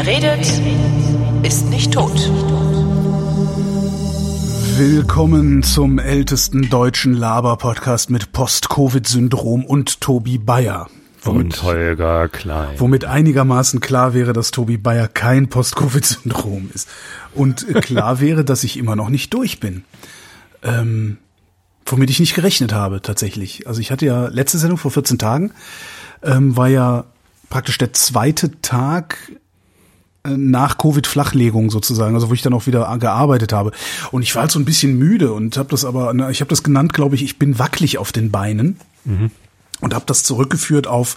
Wer redet, ist nicht tot. Willkommen zum ältesten deutschen Laber-Podcast mit Post-Covid-Syndrom und Tobi Bayer. Und Holger Klein. Womit einigermaßen klar wäre, dass Tobi Bayer kein Post-Covid-Syndrom ist. Und klar wäre, dass ich immer noch nicht durch bin. Ähm, womit ich nicht gerechnet habe, tatsächlich. Also ich hatte ja letzte Sendung vor 14 Tagen, ähm, war ja praktisch der zweite Tag nach Covid-Flachlegung sozusagen, also wo ich dann auch wieder gearbeitet habe. Und ich war halt so ein bisschen müde und habe das aber, ich habe das genannt, glaube ich, ich bin wackelig auf den Beinen. Mhm. Und habe das zurückgeführt auf,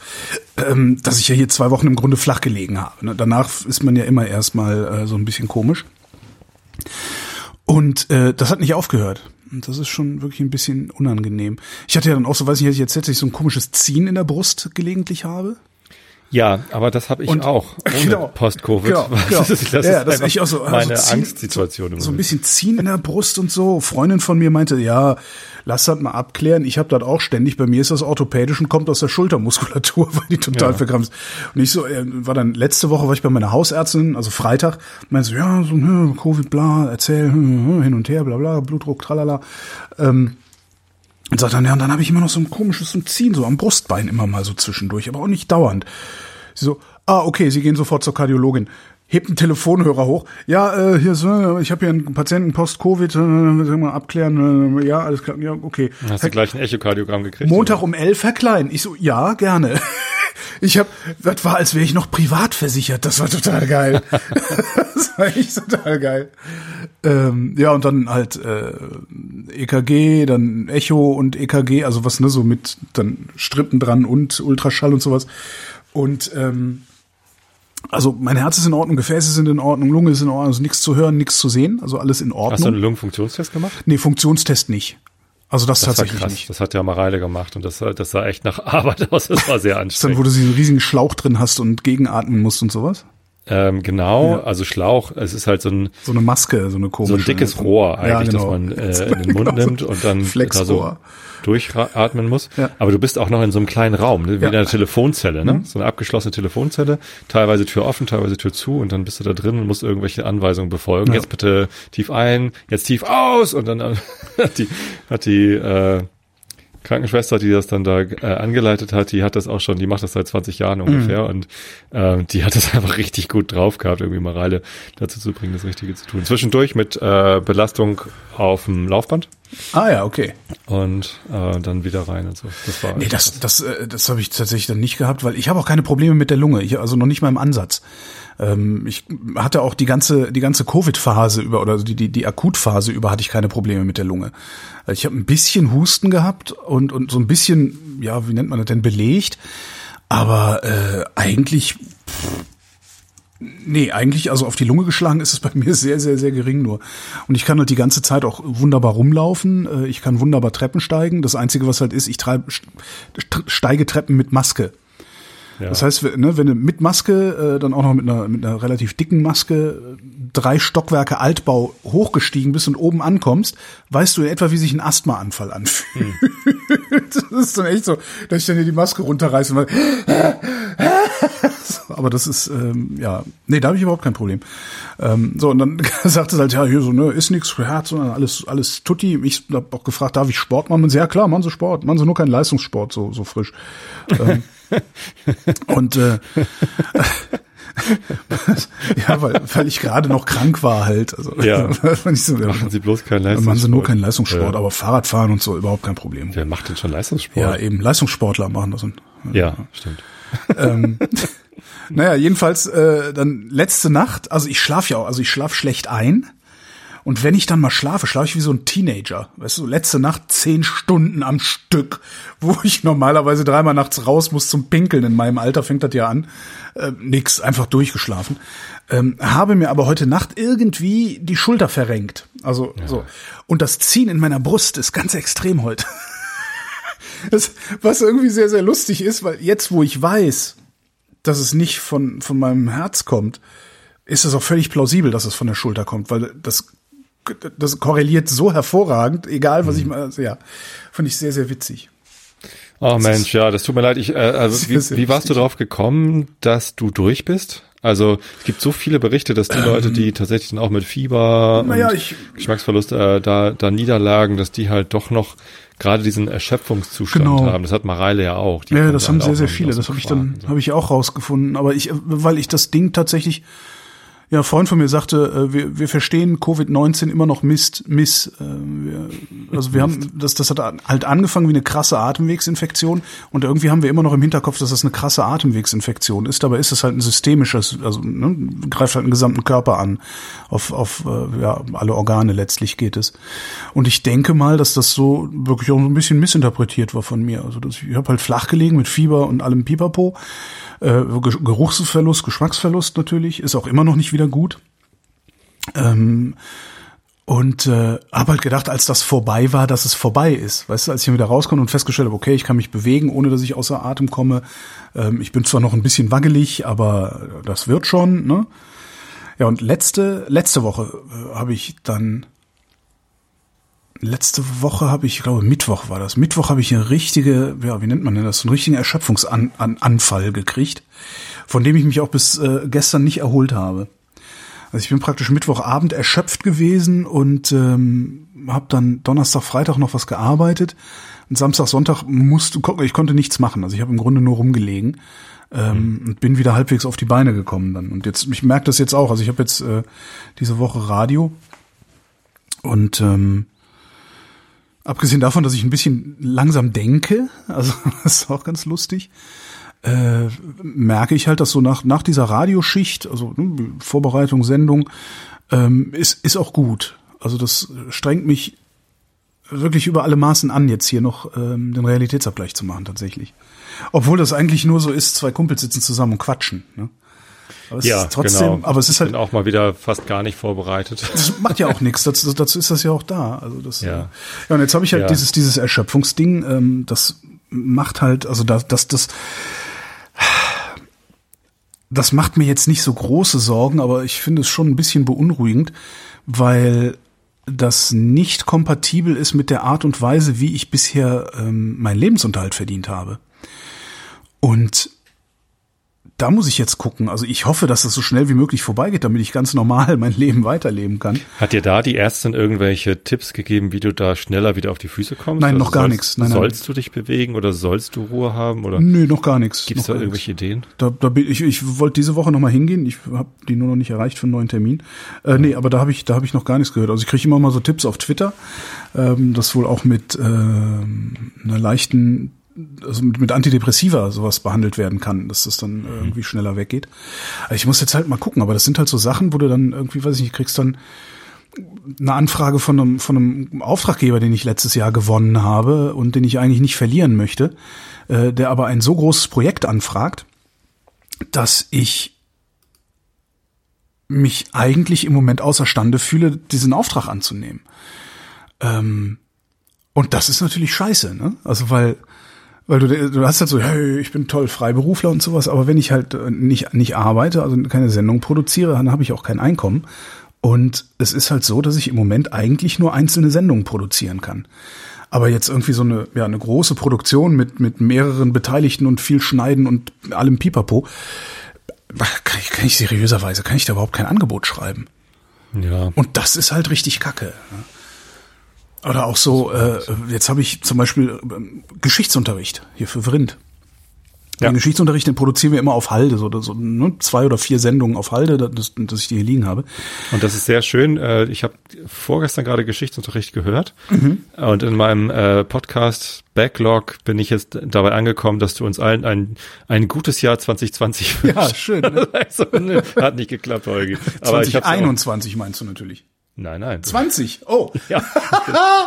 ähm, dass ich ja hier zwei Wochen im Grunde flach gelegen habe. Ne? Danach ist man ja immer erstmal äh, so ein bisschen komisch. Und äh, das hat nicht aufgehört. Und das ist schon wirklich ein bisschen unangenehm. Ich hatte ja dann auch so, weiß ich nicht, jetzt hätte ich so ein komisches Ziehen in der Brust gelegentlich habe. Ja, aber das habe ich und, auch ohne genau, Post-Covid. Genau, genau. Das ist, das ja, das ist ich auch so, also meine ziehen, Angstsituation. So, so ein bisschen ziehen in der Brust und so. Freundin von mir meinte, ja, lass das mal abklären. Ich habe das auch ständig. Bei mir ist das orthopädisch und kommt aus der Schultermuskulatur, weil die total ja. verkrampft ist. Und ich so, äh, war dann letzte Woche war ich bei meiner Hausärztin, also Freitag, meinte so, ja, so hm, Covid, bla, erzähl, hm, hm, hin und her, bla bla, Blutdruck, tralala. Ähm, und sagt dann, ja, und dann habe ich immer noch so ein komisches Ziehen, so am Brustbein immer mal so zwischendurch, aber auch nicht dauernd. Sie so, ah, okay, Sie gehen sofort zur Kardiologin. Hebt einen Telefonhörer hoch. Ja, äh, hier so, ich habe hier einen Patienten Post-Covid, äh, mal abklären. Äh, ja, alles klar. Ja, okay. Hast du gleich ein Echokardiogramm gekriegt? Montag oder? um elf, Herr Klein. Ich so, ja, gerne. Ich habe, das war, als wäre ich noch privat versichert. Das war total geil. das war echt total geil. Ähm, ja, und dann halt äh, EKG, dann Echo und EKG, also was ne, so mit dann Strippen dran und Ultraschall und sowas. Und ähm, also mein Herz ist in Ordnung, Gefäße sind in Ordnung, Lunge ist in Ordnung, also nichts zu hören, nichts zu sehen, also alles in Ordnung. Hast du einen Lungenfunktionstest gemacht? Nee, Funktionstest nicht. Also das, das tatsächlich nicht. Das hat ja Mareile gemacht und das, das sah echt nach Arbeit aus. Das war sehr anstrengend. dann, wo du diesen riesigen Schlauch drin hast und gegenatmen musst und sowas? Ähm, genau, ja. also Schlauch, es ist halt so ein so eine Maske, so eine komische. So ein dickes Rohr eigentlich, ja, genau. das man äh, in den Mund genau, nimmt und dann da so durchatmen muss. Ja. Aber du bist auch noch in so einem kleinen Raum, ne? wie in einer Telefonzelle, ne? Mhm. So eine abgeschlossene Telefonzelle, teilweise Tür offen, teilweise Tür zu und dann bist du da drin und musst irgendwelche Anweisungen befolgen. Jetzt bitte tief ein, jetzt tief aus und dann hat die, hat die äh, Krankenschwester, die das dann da äh, angeleitet hat, die hat das auch schon, die macht das seit 20 Jahren ungefähr mhm. und äh, die hat das einfach richtig gut drauf gehabt, irgendwie Mareile dazu zu bringen, das Richtige zu tun. Zwischendurch mit äh, Belastung auf dem Laufband. Ah ja, okay. Und äh, dann wieder rein und so. Das war nee, das, das, äh, das habe ich tatsächlich dann nicht gehabt, weil ich habe auch keine Probleme mit der Lunge. Ich, also noch nicht mal im Ansatz. Ähm, ich hatte auch die ganze, die ganze Covid-Phase über oder die, die, die Akutphase über hatte ich keine Probleme mit der Lunge. Also ich habe ein bisschen Husten gehabt und, und so ein bisschen, ja, wie nennt man das denn, belegt. Aber äh, eigentlich pff, Nee, eigentlich, also auf die Lunge geschlagen ist es bei mir sehr, sehr, sehr gering nur. Und ich kann halt die ganze Zeit auch wunderbar rumlaufen. Äh, ich kann wunderbar Treppen steigen. Das Einzige, was halt ist, ich treibe, steige Treppen mit Maske. Ja. Das heißt, ne, wenn du mit Maske, äh, dann auch noch mit einer, mit einer relativ dicken Maske, drei Stockwerke Altbau hochgestiegen bist und oben ankommst, weißt du in etwa, wie sich ein Asthmaanfall anfühlt. Hm. das ist dann echt so, dass ich dann hier die Maske runterreiße und aber das ist, ähm, ja, nee, da habe ich überhaupt kein Problem. Ähm, so, und dann sagt es halt, ja, hier so, ne, ist nichts für Herz, sondern alles, alles tutti. Ich habe auch gefragt, darf ich Sport machen? Und sie, ja klar, machen Sie Sport, machen Sie nur keinen Leistungssport, so, so frisch. ähm, und äh, ja, weil, weil ich gerade noch krank war halt. Also, ja. so, machen Sie bloß keinen Leistungssport. Machen Sie nur keinen Leistungssport, ja. aber Fahrradfahren und so überhaupt kein Problem. Wer macht denn schon Leistungssport? Ja, eben Leistungssportler machen das. Und, ja, stimmt. ähm, naja, jedenfalls äh, dann letzte Nacht, also ich schlafe ja auch, also ich schlafe schlecht ein. Und wenn ich dann mal schlafe, schlafe ich wie so ein Teenager. Weißt du, letzte Nacht zehn Stunden am Stück, wo ich normalerweise dreimal nachts raus muss zum Pinkeln. In meinem Alter fängt das ja an. Äh, nix, einfach durchgeschlafen. Ähm, habe mir aber heute Nacht irgendwie die Schulter verrenkt. Also ja. so. Und das Ziehen in meiner Brust ist ganz extrem heute. das, was irgendwie sehr, sehr lustig ist, weil jetzt, wo ich weiß, dass es nicht von, von meinem Herz kommt, ist es auch völlig plausibel, dass es von der Schulter kommt, weil das, das korreliert so hervorragend, egal was mhm. ich mal, also ja, fand ich sehr, sehr witzig. Oh Mensch, ja, das tut mir leid. Ich, äh, also wie, wie warst du darauf gekommen, dass du durch bist? Also es gibt so viele Berichte, dass die ähm, Leute, die tatsächlich dann auch mit Fieber naja, und ich, Geschmacksverlust äh, da, da niederlagen, dass die halt doch noch gerade diesen Erschöpfungszustand genau. haben. Das hat Mareile ja auch. Die ja, das haben sehr, sehr viele. Das habe ich dann, so. habe ich auch rausgefunden. Aber ich, weil ich das Ding tatsächlich ja, ein Freund von mir sagte, äh, wir, wir verstehen Covid-19 immer noch Mist, Miss. Äh, wir, also wir haben, das, das hat halt angefangen wie eine krasse Atemwegsinfektion und irgendwie haben wir immer noch im Hinterkopf, dass das eine krasse Atemwegsinfektion ist. Dabei ist es halt ein systemisches, also ne, greift halt den gesamten Körper an, auf, auf äh, ja, alle Organe letztlich geht es. Und ich denke mal, dass das so wirklich auch ein bisschen missinterpretiert war von mir. Also das, ich habe halt flach gelegen mit Fieber und allem Pipapo. Äh, Geruchsverlust, Geschmacksverlust natürlich, ist auch immer noch nicht wieder gut. Ähm, und äh, habe halt gedacht, als das vorbei war, dass es vorbei ist. Weißt du, als ich wieder rauskomme und festgestellt habe, okay, ich kann mich bewegen, ohne dass ich außer Atem komme. Ähm, ich bin zwar noch ein bisschen wackelig, aber das wird schon. Ne? Ja, und letzte letzte Woche äh, habe ich dann letzte Woche habe ich, ich glaube Mittwoch war das. Mittwoch habe ich eine richtige, ja, wie nennt man denn das, einen richtigen Erschöpfungsanfall gekriegt, von dem ich mich auch bis äh, gestern nicht erholt habe. Also ich bin praktisch Mittwochabend erschöpft gewesen und ähm, habe dann Donnerstag, Freitag noch was gearbeitet. Und Samstag, Sonntag musste, ich konnte nichts machen. Also ich habe im Grunde nur rumgelegen ähm, mhm. und bin wieder halbwegs auf die Beine gekommen dann. Und jetzt, ich merke das jetzt auch. Also ich habe jetzt äh, diese Woche Radio und ähm, Abgesehen davon, dass ich ein bisschen langsam denke, also das ist auch ganz lustig, äh, merke ich halt, dass so nach, nach dieser Radioschicht, also ne, Vorbereitung, Sendung, ähm, ist, ist auch gut. Also das strengt mich wirklich über alle Maßen an, jetzt hier noch ähm, den Realitätsabgleich zu machen tatsächlich. Obwohl das eigentlich nur so ist, zwei Kumpels sitzen zusammen und quatschen. Ne? Aber ja, trotzdem, genau. aber es ist halt. Ich bin auch mal wieder fast gar nicht vorbereitet. Das macht ja auch nichts. Dazu, dazu ist das ja auch da. Also das. Ja. ja und jetzt habe ich halt ja. dieses dieses Erschöpfungsding. Ähm, das macht halt, also das das das. Das macht mir jetzt nicht so große Sorgen, aber ich finde es schon ein bisschen beunruhigend, weil das nicht kompatibel ist mit der Art und Weise, wie ich bisher ähm, meinen Lebensunterhalt verdient habe. Und da muss ich jetzt gucken. Also ich hoffe, dass das so schnell wie möglich vorbeigeht, damit ich ganz normal mein Leben weiterleben kann. Hat dir da die Ärztin irgendwelche Tipps gegeben, wie du da schneller wieder auf die Füße kommst? Nein, also noch gar nichts. Nein, sollst du dich bewegen oder sollst du Ruhe haben? Oder? Nö, noch gar nichts. Gibt es da irgendwelche nix. Ideen? Da, da bin ich, ich wollte diese Woche nochmal hingehen. Ich habe die nur noch nicht erreicht für einen neuen Termin. Äh, nee, aber da habe ich, da hab ich noch gar nichts gehört. Also ich kriege immer mal so Tipps auf Twitter, ähm, das wohl auch mit äh, einer leichten also mit, mit Antidepressiva sowas behandelt werden kann, dass das dann irgendwie schneller weggeht. Also ich muss jetzt halt mal gucken, aber das sind halt so Sachen, wo du dann irgendwie, weiß ich nicht, kriegst dann eine Anfrage von einem, von einem Auftraggeber, den ich letztes Jahr gewonnen habe und den ich eigentlich nicht verlieren möchte, äh, der aber ein so großes Projekt anfragt, dass ich mich eigentlich im Moment außerstande fühle, diesen Auftrag anzunehmen. Ähm, und das ist natürlich scheiße, ne? Also weil weil du, du hast halt so, hey, ich bin toll Freiberufler und sowas, aber wenn ich halt äh, nicht, nicht arbeite, also keine Sendung produziere, dann habe ich auch kein Einkommen. Und es ist halt so, dass ich im Moment eigentlich nur einzelne Sendungen produzieren kann. Aber jetzt irgendwie so eine, ja, eine große Produktion mit, mit mehreren Beteiligten und viel Schneiden und allem Pipapo, kann ich, kann ich seriöserweise, kann ich da überhaupt kein Angebot schreiben. Ja. Und das ist halt richtig kacke. Ne? Oder auch so, äh, jetzt habe ich zum Beispiel äh, Geschichtsunterricht hier für Vrind. Ja. Den Geschichtsunterricht, den produzieren wir immer auf Halde, so, so ne, zwei oder vier Sendungen auf Halde, dass, dass ich die hier liegen habe. Und das ist sehr schön. Äh, ich habe vorgestern gerade Geschichtsunterricht gehört mhm. und in meinem äh, Podcast Backlog bin ich jetzt dabei angekommen, dass du uns allen ein, ein gutes Jahr 2020 wünschst. Ja, schön. Ne? also, ne, hat nicht geklappt, Holgi. Aber 2021 meinst du natürlich. Nein, nein. 20? Oh. Ja,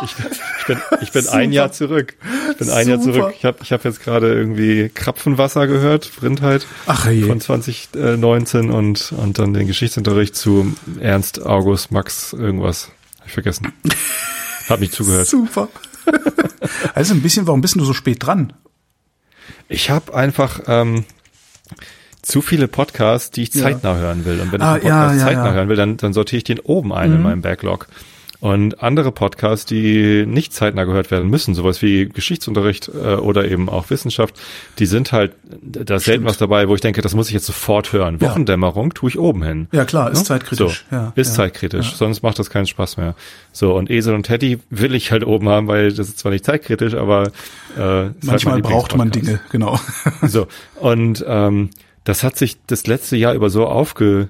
ich bin, ich bin, ich bin ein Jahr zurück. Ich bin ein Super. Jahr zurück. Ich habe ich hab jetzt gerade irgendwie Krapfenwasser gehört, Brindheit Ach, je. von 2019 und, und dann den Geschichtsunterricht zu Ernst, August, Max, irgendwas. Hab ich vergessen. Hab nicht zugehört. Super. Also ein bisschen, warum bist du so spät dran? Ich habe einfach, ähm, zu viele Podcasts, die ich zeitnah ja. hören will. Und wenn ich ah, einen Podcast ja, ja, zeitnah hören will, dann, dann sortiere ich den oben ein mhm. in meinem Backlog. Und andere Podcasts, die nicht zeitnah gehört werden müssen, sowas wie Geschichtsunterricht äh, oder eben auch Wissenschaft, die sind halt, da ist selten was dabei, wo ich denke, das muss ich jetzt sofort hören. Wochendämmerung tue ich oben hin. Ja klar, ist ja? zeitkritisch. So, ist zeitkritisch, sonst macht das keinen Spaß mehr. So, und Esel und Teddy will ich halt oben haben, weil das ist zwar nicht zeitkritisch, aber äh, halt manchmal halt braucht man Dinge, genau. so, und ähm, das hat sich das letzte Jahr über so aufge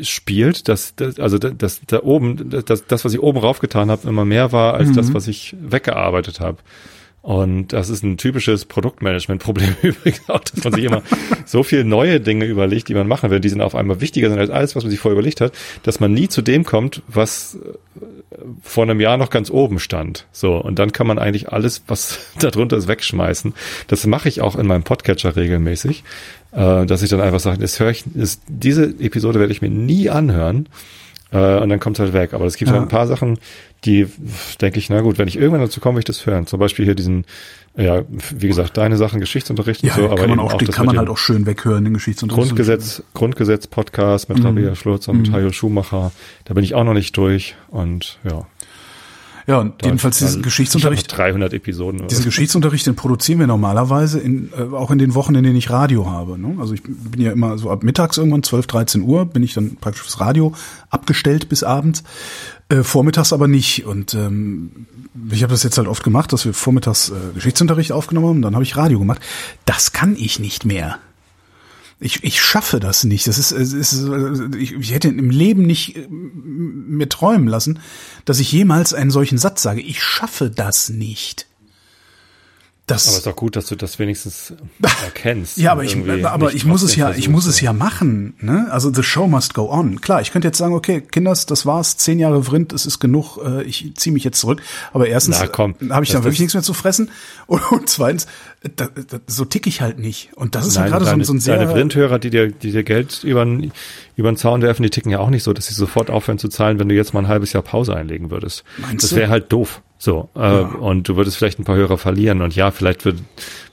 spielt, dass, dass also dass da oben, dass das, was ich oben raufgetan habe, immer mehr war als mhm. das, was ich weggearbeitet habe. Und das ist ein typisches Produktmanagement-Problem übrigens auch, dass man sich immer so viel neue Dinge überlegt, die man machen will, die sind auf einmal wichtiger sind als alles, was man sich vorher überlegt hat, dass man nie zu dem kommt, was vor einem Jahr noch ganz oben stand. So, und dann kann man eigentlich alles, was darunter ist, wegschmeißen. Das mache ich auch in meinem Podcatcher regelmäßig, äh, dass ich dann einfach sage, das höre ich, ist, diese Episode werde ich mir nie anhören. Äh, und dann kommt es halt weg. Aber es gibt ja. halt ein paar Sachen, die denke ich, na gut, wenn ich irgendwann dazu komme, will ich das hören. Zum Beispiel hier diesen, ja, wie gesagt, deine Sachen, Geschichtsunterricht ja, und so, aber kann man auch, auch den kann man halt auch schön weghören, den Geschichtsunterricht. Grundgesetz, Grundgesetz-Podcast mit mhm. Rabia Schlutz und mhm. Hajo Schumacher, da bin ich auch noch nicht durch und ja. Ja, und da jedenfalls diesen Geschichtsunterricht. 300 Episoden. Diesen Geschichtsunterricht, den produzieren wir normalerweise in, äh, auch in den Wochen, in denen ich Radio habe. Ne? Also ich bin ja immer so ab mittags irgendwann, 12, 13 Uhr, bin ich dann praktisch fürs Radio abgestellt bis abends. Äh, vormittags aber nicht. Und ähm, ich habe das jetzt halt oft gemacht, dass wir vormittags äh, Geschichtsunterricht aufgenommen haben, dann habe ich Radio gemacht. Das kann ich nicht mehr. Ich, ich schaffe das nicht. Das ist, es ist ich, ich hätte im Leben nicht äh, mir träumen lassen, dass ich jemals einen solchen Satz sage. Ich schaffe das nicht. Das, aber es ist doch gut, dass du das wenigstens erkennst. ja, aber ich, aber ich muss es ja, ich muss es ja machen. Ne? Also the show must go on. Klar, ich könnte jetzt sagen, okay, Kinders, das war's, zehn Jahre Vrind, es ist genug, äh, ich ziehe mich jetzt zurück. Aber erstens habe ich dann wirklich nichts mehr zu fressen. Und, und zweitens, da, da, so tick ich halt nicht. Und das ist Nein, ja gerade so, so ein sehr. Deine Vrindhörer, die dir, die dir Geld über über den Zaun werfen, die ticken ja auch nicht so, dass sie sofort aufhören zu zahlen, wenn du jetzt mal ein halbes Jahr Pause einlegen würdest. Meinst das wäre halt doof. So, äh, ja. und du würdest vielleicht ein paar Hörer verlieren und ja, vielleicht wird,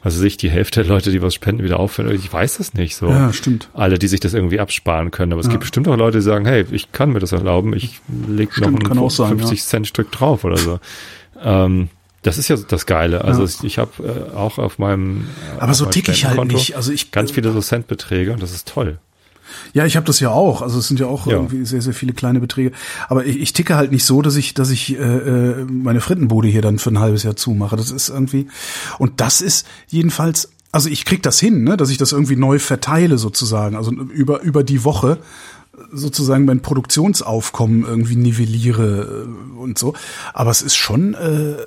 was weiß ich, die Hälfte der Leute, die was spenden, wieder aufhören. Ich weiß das nicht so. Ja, stimmt. Alle, die sich das irgendwie absparen können. Aber es ja. gibt bestimmt auch Leute, die sagen, hey, ich kann mir das erlauben, ich leg stimmt, noch ein sein, 50 Cent Stück drauf oder so. ähm, das ist ja das Geile. Also ja. ich habe äh, auch auf meinem äh, Aber so tick ich halt nicht. Also ich ganz viele so Centbeträge und das ist toll. Ja, ich habe das ja auch. Also es sind ja auch ja. irgendwie sehr, sehr viele kleine Beträge. Aber ich, ich ticke halt nicht so, dass ich, dass ich äh, äh, meine Frittenbude hier dann für ein halbes Jahr zumache. Das ist irgendwie. Und das ist jedenfalls. Also ich krieg das hin, ne, dass ich das irgendwie neu verteile sozusagen, also über über die Woche sozusagen mein Produktionsaufkommen irgendwie nivelliere äh, und so. Aber es ist schon, äh, äh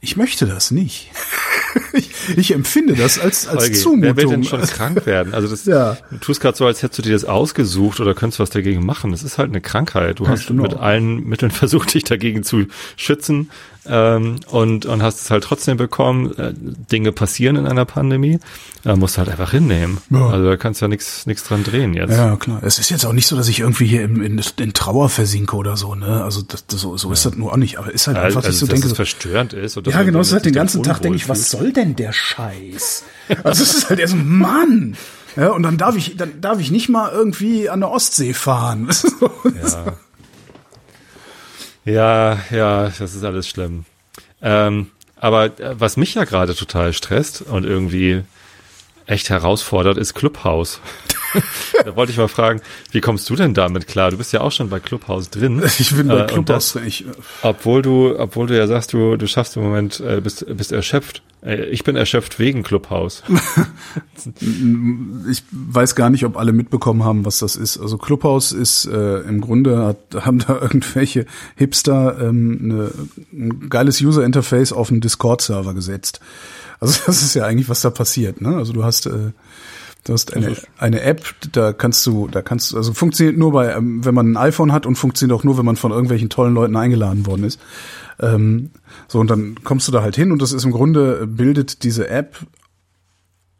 ich möchte das nicht. ich, ich empfinde das als, als Holgi, Zumutung. Wer will denn schon krank werden? Also das, ja. du tust gerade so, als hättest du dir das ausgesucht oder könntest was dagegen machen. Das ist halt eine Krankheit. Du ja, hast mit allen Mitteln versucht, dich dagegen zu schützen ähm, und, und hast es halt trotzdem bekommen. Äh, Dinge passieren in einer Pandemie, da musst du halt einfach hinnehmen. Ja. Also da kannst du ja nichts nichts dran drehen jetzt. Ja, klar. Es ist jetzt auch nicht so, dass ich irgendwie hier in, in, in Trauer versinke oder so, ne? Also das, das, so, so ist das nur auch nicht. Aber ist halt einfach, also, dass ich so dass denke. Es verstörend ist. Ja, genau, es ist halt den ganzen Tag denke ich, was soll denn der Scheiß? Also es ist halt eher so, Mann! Ja, und dann darf ich, dann darf ich nicht mal irgendwie an der Ostsee fahren. ja. Ja, ja, das ist alles schlimm. Ähm, aber äh, was mich ja gerade total stresst und irgendwie echt herausfordert, ist Clubhouse. da wollte ich mal fragen, wie kommst du denn damit klar? Du bist ja auch schon bei Clubhouse drin. Ich bin bei äh, Clubhouse. drin. ich, obwohl du, obwohl du ja sagst, du, du schaffst im Moment, äh, bist, bist erschöpft. Äh, ich bin erschöpft wegen Clubhouse. ich weiß gar nicht, ob alle mitbekommen haben, was das ist. Also Clubhouse ist äh, im Grunde hat, haben da irgendwelche Hipster ähm, eine, ein geiles User Interface auf einen Discord Server gesetzt. Also das ist ja eigentlich, was da passiert. Ne? Also du hast äh, Du hast eine, eine App, da kannst du, da kannst du, also funktioniert nur bei, ähm, wenn man ein iPhone hat und funktioniert auch nur, wenn man von irgendwelchen tollen Leuten eingeladen worden ist. Ähm, so, und dann kommst du da halt hin und das ist im Grunde, bildet diese App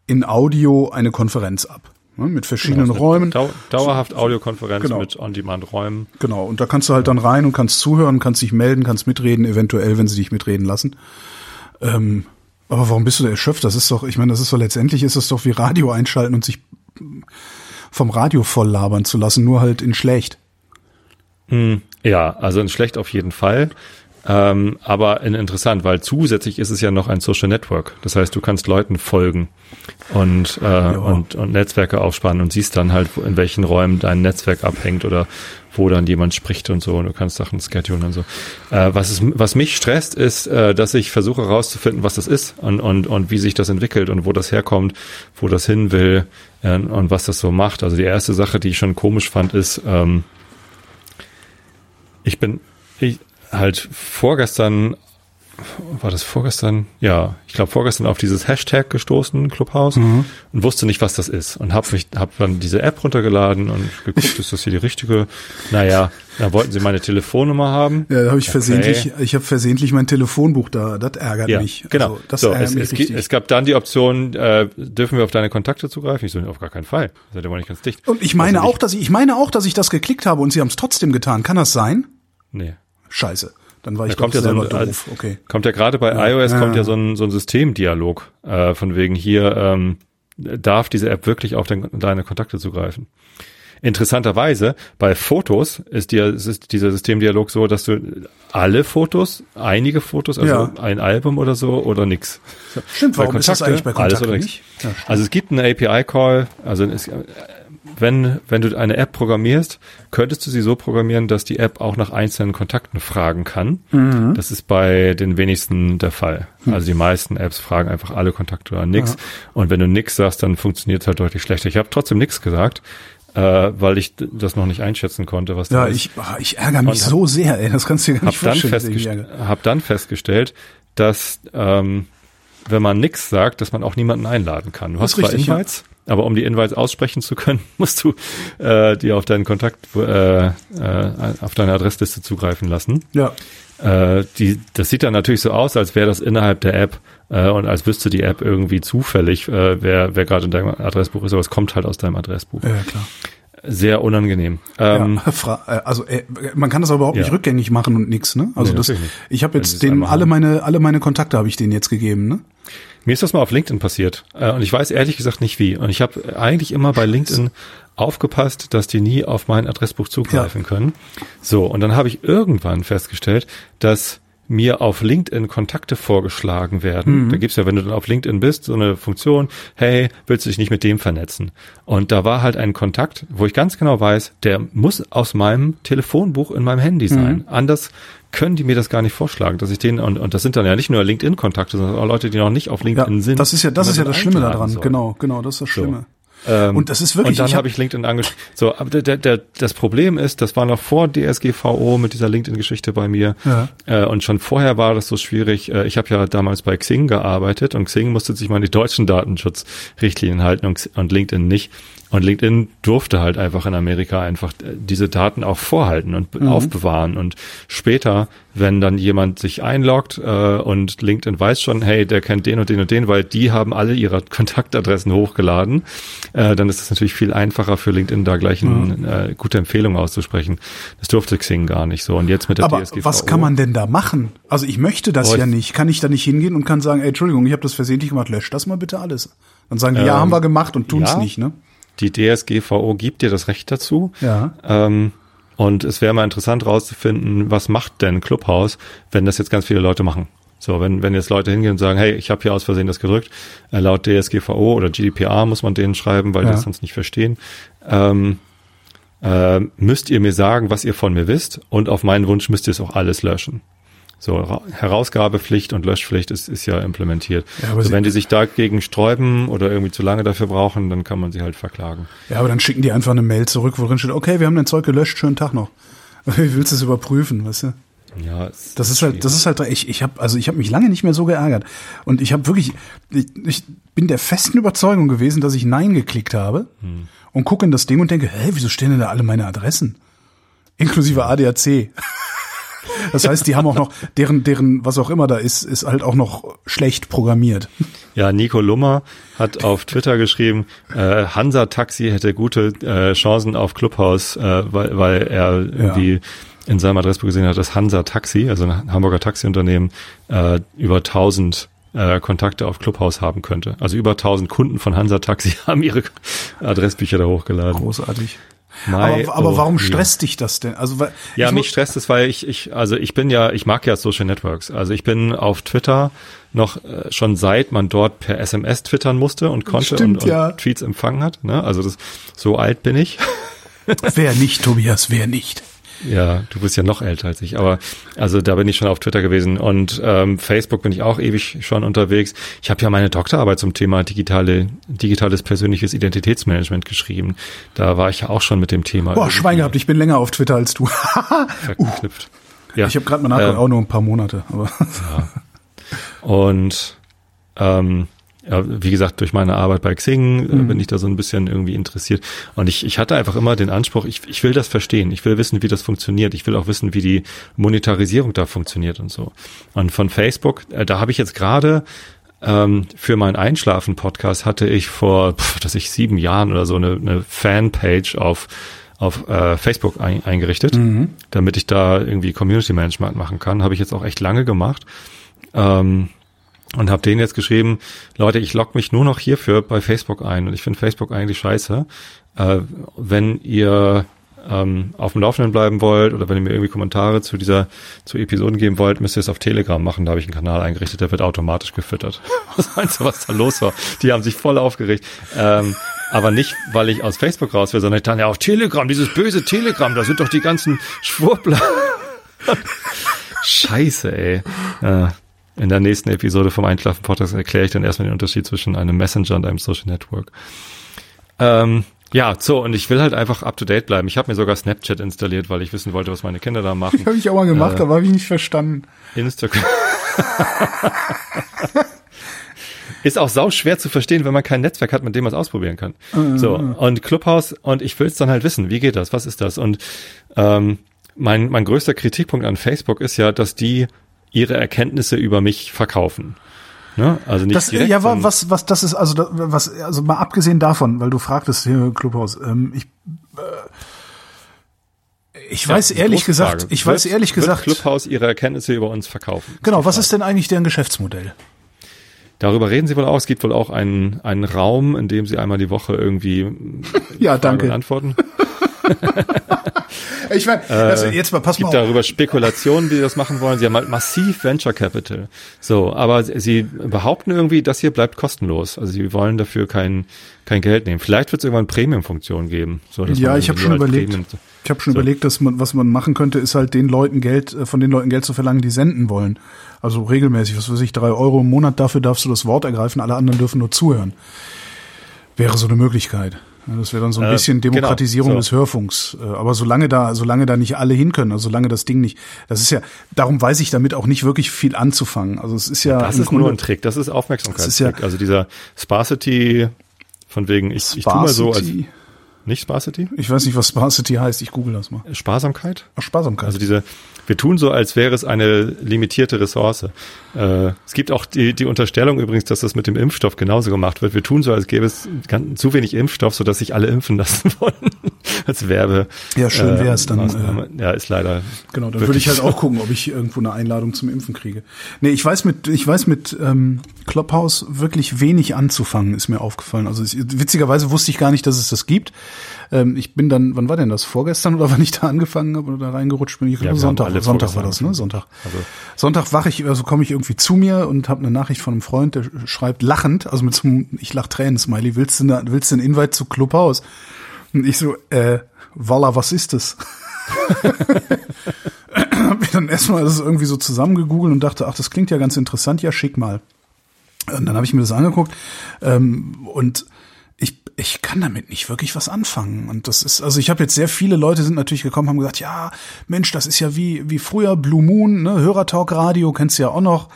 in Audio eine Konferenz ab. Ne, mit verschiedenen genau, Räumen. Dau dauerhaft Audiokonferenz genau. mit On-Demand-Räumen. Genau, und da kannst du halt dann rein und kannst zuhören, kannst dich melden, kannst mitreden, eventuell, wenn sie dich mitreden lassen. Ähm, aber warum bist du erschöpft? Das ist doch, ich meine, das ist doch letztendlich ist es doch wie Radio einschalten und sich vom Radio voll labern zu lassen, nur halt in schlecht. Hm. Ja, also schlecht auf jeden Fall. Ähm, aber interessant, weil zusätzlich ist es ja noch ein Social Network. Das heißt, du kannst Leuten folgen und, äh, und, und Netzwerke aufspannen und siehst dann halt, in welchen Räumen dein Netzwerk abhängt oder wo dann jemand spricht und so und du kannst Sachen schedulen und so. Äh, was, ist, was mich stresst, ist, äh, dass ich versuche herauszufinden, was das ist und, und, und wie sich das entwickelt und wo das herkommt, wo das hin will äh, und was das so macht. Also die erste Sache, die ich schon komisch fand, ist, ähm, ich bin, ich, halt vorgestern, war das vorgestern? Ja, ich glaube vorgestern auf dieses Hashtag gestoßen, Clubhouse, mhm. und wusste nicht, was das ist. Und habe mich, hab dann diese App runtergeladen und geguckt, ist das hier die richtige? Naja, da wollten sie meine Telefonnummer haben. Ja, da habe ich okay. versehentlich, ich habe versehentlich mein Telefonbuch da, das ärgert ja, mich. Genau. Also, das so, ärgert es, mich es, richtig. es gab dann die Option, äh, dürfen wir auf deine Kontakte zugreifen? Ich so, auf gar keinen Fall. Seid ihr mal nicht ganz dicht. Und ich meine also auch, dass ich, ich meine auch, dass ich das geklickt habe und sie haben es trotzdem getan. Kann das sein? Nee. Scheiße. Dann war ich da kommt ja so ein, doof. Okay. Kommt ja gerade bei ja, iOS ja. kommt ja so ein, so ein Systemdialog äh, von wegen hier ähm, darf diese App wirklich auf den, deine Kontakte zugreifen. Interessanterweise bei Fotos ist, dir, ist dieser Systemdialog so, dass du alle Fotos, einige Fotos, also ja. ein Album oder so oder nix. Stimmt, warum Kontakte, ist das eigentlich bei Kontakten alles oder nicht? Ja, also es gibt einen API-Call, also es, wenn, wenn du eine App programmierst, könntest du sie so programmieren, dass die App auch nach einzelnen Kontakten fragen kann. Mhm. Das ist bei den wenigsten der Fall. Mhm. Also die meisten Apps fragen einfach alle Kontakte oder nix. Ja. Und wenn du nix sagst, dann funktioniert es halt deutlich schlechter. Ich habe trotzdem nix gesagt, äh, weil ich das noch nicht einschätzen konnte, was ja, da ist. Ich, ah, ich ärgere mich hab, so sehr, ey. Das kannst du dir gar nicht hab vorstellen. Dann hab dann festgestellt, dass ähm, wenn man nix sagt, dass man auch niemanden einladen kann. Du hast zwar Invites, ja. Aber um die Invites aussprechen zu können, musst du äh, dir auf deinen Kontakt, äh, äh, auf deine Adressliste zugreifen lassen. Ja. Äh, die, das sieht dann natürlich so aus, als wäre das innerhalb der App äh, und als wüsste die App irgendwie zufällig, äh, wer, wer gerade in deinem Adressbuch ist, aber es kommt halt aus deinem Adressbuch. Ja, klar. Sehr unangenehm. Ähm, ja, äh, also äh, man kann das aber überhaupt ja. nicht rückgängig machen und nix, ne? Also nee, das, ich habe jetzt den alle meine alle meine Kontakte habe ich denen jetzt gegeben, ne? Mir ist das mal auf LinkedIn passiert äh, und ich weiß ehrlich gesagt nicht wie. Und ich habe eigentlich immer bei LinkedIn aufgepasst, dass die nie auf mein Adressbuch zugreifen ja. können. So, und dann habe ich irgendwann festgestellt, dass mir auf LinkedIn Kontakte vorgeschlagen werden. Mhm. Da gibt's ja, wenn du dann auf LinkedIn bist, so eine Funktion, hey, willst du dich nicht mit dem vernetzen? Und da war halt ein Kontakt, wo ich ganz genau weiß, der muss aus meinem Telefonbuch in meinem Handy sein. Mhm. Anders können die mir das gar nicht vorschlagen, dass ich den, und, und das sind dann ja nicht nur LinkedIn-Kontakte, sondern auch Leute, die noch nicht auf LinkedIn ja, sind. Das ist ja, das ist ja das Schlimme daran. Soll. Genau, genau, das ist das Schlimme. So. Ähm, und das ist wirklich. Und dann habe hab ich LinkedIn angeschrieben. So, aber der, der, der, das Problem ist, das war noch vor DSGVO mit dieser LinkedIn-Geschichte bei mir. Ja. Äh, und schon vorher war das so schwierig. Äh, ich habe ja damals bei Xing gearbeitet und Xing musste sich mal an die deutschen Datenschutzrichtlinien halten und, und LinkedIn nicht. Und LinkedIn durfte halt einfach in Amerika einfach äh, diese Daten auch vorhalten und mhm. aufbewahren. Und später, wenn dann jemand sich einloggt äh, und LinkedIn weiß schon, hey, der kennt den und den und den, weil die haben alle ihre Kontaktadressen hochgeladen, äh, dann ist es natürlich viel einfacher für LinkedIn da gleich mhm. eine äh, gute Empfehlung auszusprechen. Das durfte Xing gar nicht so. Und jetzt mit der Aber DSGVO. Was kann man denn da machen? Also ich möchte das oh, ja nicht. Kann ich da nicht hingehen und kann sagen, ey, Entschuldigung, ich habe das versehentlich gemacht, löscht das mal bitte alles. Dann sagen die, ähm, ja, haben wir gemacht und tun's ja. nicht, ne? Die DSGVO gibt dir das Recht dazu. Ja. Ähm, und es wäre mal interessant rauszufinden, was macht denn Clubhouse, wenn das jetzt ganz viele Leute machen. So, wenn, wenn jetzt Leute hingehen und sagen, hey, ich habe hier aus Versehen das gedrückt, äh, laut DSGVO oder GDPR muss man denen schreiben, weil ja. die das sonst nicht verstehen, ähm, äh, müsst ihr mir sagen, was ihr von mir wisst und auf meinen Wunsch müsst ihr es auch alles löschen. So, Herausgabepflicht und Löschpflicht ist, ist ja implementiert. Ja, aber also wenn die sich dagegen sträuben oder irgendwie zu lange dafür brauchen, dann kann man sie halt verklagen. Ja, aber dann schicken die einfach eine Mail zurück, wo drin steht, okay, wir haben dein Zeug gelöscht, schönen Tag noch. Wie willst du es überprüfen, weißt du? Ja, das ist halt, das ist halt, ich, ich habe, also ich habe mich lange nicht mehr so geärgert und ich habe wirklich, ich, ich bin der festen Überzeugung gewesen, dass ich Nein geklickt habe hm. und gucke in das Ding und denke, hä, wieso stehen denn da alle meine Adressen? Inklusive ADAC. Das heißt, die haben auch noch, deren, deren, was auch immer da ist, ist halt auch noch schlecht programmiert. Ja, Nico Lummer hat auf Twitter geschrieben, äh, Hansa Taxi hätte gute äh, Chancen auf Clubhouse, äh, weil, weil er irgendwie ja. in seinem Adressbuch gesehen hat, dass Hansa Taxi, also ein Hamburger Taxiunternehmen, äh, über 1000 äh, Kontakte auf Clubhouse haben könnte. Also über 1000 Kunden von Hansa Taxi haben ihre Adressbücher da hochgeladen. Großartig. My aber, aber warum stresst dich das denn? Also weil, ja, mich stresst es, weil ich ich also ich bin ja ich mag ja Social Networks. Also ich bin auf Twitter noch äh, schon seit man dort per SMS twittern musste und konnte Stimmt, und, und ja. Tweets empfangen hat. Ne? Also das so alt bin ich. wer nicht, Tobias, wer nicht? Ja, du bist ja noch älter als ich, aber also da bin ich schon auf Twitter gewesen und ähm, Facebook bin ich auch ewig schon unterwegs. Ich habe ja meine Doktorarbeit zum Thema digitale digitales persönliches Identitätsmanagement geschrieben. Da war ich ja auch schon mit dem Thema. Boah, Schwein gehabt, ich bin länger auf Twitter als du. verknüpft. Uh. Ja. Ich habe gerade mal nachgedacht, ähm, auch nur ein paar Monate, aber. ja. Und ähm, ja, wie gesagt, durch meine Arbeit bei Xing äh, mhm. bin ich da so ein bisschen irgendwie interessiert. Und ich, ich hatte einfach immer den Anspruch, ich, ich will das verstehen. Ich will wissen, wie das funktioniert. Ich will auch wissen, wie die Monetarisierung da funktioniert und so. Und von Facebook, äh, da habe ich jetzt gerade ähm, für meinen Einschlafen-Podcast hatte ich vor, pf, dass ich sieben Jahren oder so eine, eine Fanpage auf auf äh, Facebook ein, eingerichtet, mhm. damit ich da irgendwie Community Management machen kann. Habe ich jetzt auch echt lange gemacht. Ähm, und habe denen jetzt geschrieben, Leute, ich logge mich nur noch hierfür bei Facebook ein und ich finde Facebook eigentlich scheiße. Äh, wenn ihr ähm, auf dem Laufenden bleiben wollt oder wenn ihr mir irgendwie Kommentare zu dieser zu Episoden geben wollt, müsst ihr es auf Telegram machen. Da habe ich einen Kanal eingerichtet, der wird automatisch gefüttert. Was meinst du, was da los war? Die haben sich voll aufgeregt. Ähm, aber nicht, weil ich aus Facebook raus will, sondern ich dann ja auf Telegram, dieses böse Telegram, da sind doch die ganzen Schwurbler. Scheiße, ey. Äh, in der nächsten Episode vom Einschlafen-Podcast erkläre ich dann erstmal den Unterschied zwischen einem Messenger und einem Social Network. Ähm, ja, so, und ich will halt einfach up to date bleiben. Ich habe mir sogar Snapchat installiert, weil ich wissen wollte, was meine Kinder da machen. Habe ich auch mal gemacht, äh, aber habe ich nicht verstanden. Instagram. Ist auch sau schwer zu verstehen, wenn man kein Netzwerk hat, mit dem man es ausprobieren kann. Mhm. So, und Clubhouse, und ich will es dann halt wissen, wie geht das, was ist das? Und ähm, mein, mein größter Kritikpunkt an Facebook ist ja, dass die ihre Erkenntnisse über mich verkaufen. Ne? Also nicht das, direkt, ja, was, was, das ist, also, was, also mal abgesehen davon, weil du fragtest hier Clubhaus, ähm, ich, äh, ich weiß ja, ehrlich gesagt, ich wird, weiß ehrlich gesagt. Clubhaus ihre Erkenntnisse über uns verkaufen? Genau, was ist denn eigentlich deren Geschäftsmodell? Darüber reden sie wohl auch. Es gibt wohl auch einen, einen Raum, in dem sie einmal die Woche irgendwie ja, danke. antworten. ich meine, also jetzt mal pass mal. Es gibt darüber Spekulationen, wie sie das machen wollen. Sie haben halt massiv Venture Capital. So, aber sie behaupten irgendwie, das hier bleibt kostenlos. Also sie wollen dafür kein kein Geld nehmen. Vielleicht wird es irgendwann Premium-Funktionen geben. So, ja, ich habe schon überlegt. Premium, ich habe schon so. überlegt, dass man, was man machen könnte, ist halt den Leuten Geld, äh, von den Leuten Geld zu verlangen, die senden wollen. Also regelmäßig, was weiß ich, drei Euro im Monat, dafür darfst du das Wort ergreifen, alle anderen dürfen nur zuhören. Wäre so eine Möglichkeit. Das wäre dann so ein äh, bisschen genau. Demokratisierung genau. so. des Hörfunks. Äh, aber solange da, solange da nicht alle hin können, also solange das Ding nicht, das ist ja, darum weiß ich damit auch nicht wirklich viel anzufangen. Also es ist ja. Das ist Grunde, nur ein Trick, das ist Aufmerksamkeitstrick. Ja, also dieser Sparsity von wegen, ich, Sparsity. ich tu mal so als, nicht Sparsity? Ich weiß nicht, was Sparsity heißt. Ich google das mal. Sparsamkeit? Ach, Sparsamkeit. Also diese, wir tun so, als wäre es eine limitierte Ressource. Äh, es gibt auch die, die Unterstellung übrigens, dass das mit dem Impfstoff genauso gemacht wird. Wir tun so, als gäbe es zu wenig Impfstoff, sodass sich alle impfen lassen wollen. Als Werbe. Ja, schön wäre es dann. Äh, ja, ist leider. Genau, dann würde ich halt auch gucken, ob ich irgendwo eine Einladung zum Impfen kriege. Nee, ich weiß mit, ich weiß mit ähm, Clubhouse wirklich wenig anzufangen, ist mir aufgefallen. Also witzigerweise wusste ich gar nicht, dass es das gibt. Ähm, ich bin dann, wann war denn das? Vorgestern oder wann ich da angefangen habe oder da reingerutscht bin? Ich glaube ja, Sonntag. Sonntag war das, ne? Sonntag. Also Sonntag wache ich, also komme ich irgendwie zu mir und habe eine Nachricht von einem Freund, der schreibt lachend, also mit so einem Ich lach Tränen Smiley, willst du, eine, willst du einen Invite zu Clubhouse? Und ich so, äh, Walla, was ist das? hab mir dann erstmal das irgendwie so zusammengegoogelt und dachte, ach, das klingt ja ganz interessant, ja, schick mal. Und dann habe ich mir das angeguckt ähm, und ich, ich kann damit nicht wirklich was anfangen. Und das ist, also ich habe jetzt sehr viele Leute sind natürlich gekommen, haben gesagt, ja, Mensch, das ist ja wie, wie früher Blue Moon, ne, Hörertalk Radio, kennst du ja auch noch.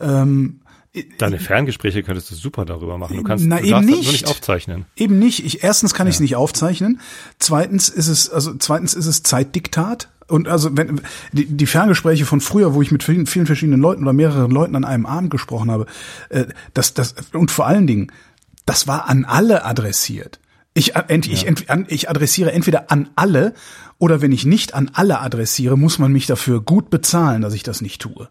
Ähm, Deine Ferngespräche könntest du super darüber machen. Du kannst Na, du eben nicht. nur nicht aufzeichnen. Eben nicht. Ich, erstens kann ja. ich es nicht aufzeichnen. Zweitens ist es, also zweitens ist es Zeitdiktat. Und also wenn die, die Ferngespräche von früher, wo ich mit vielen, vielen verschiedenen Leuten oder mehreren Leuten an einem Abend gesprochen habe, äh, das, das und vor allen Dingen das war an alle adressiert. Ich, äh, ich, ja. ich adressiere entweder an alle oder wenn ich nicht an alle adressiere, muss man mich dafür gut bezahlen, dass ich das nicht tue.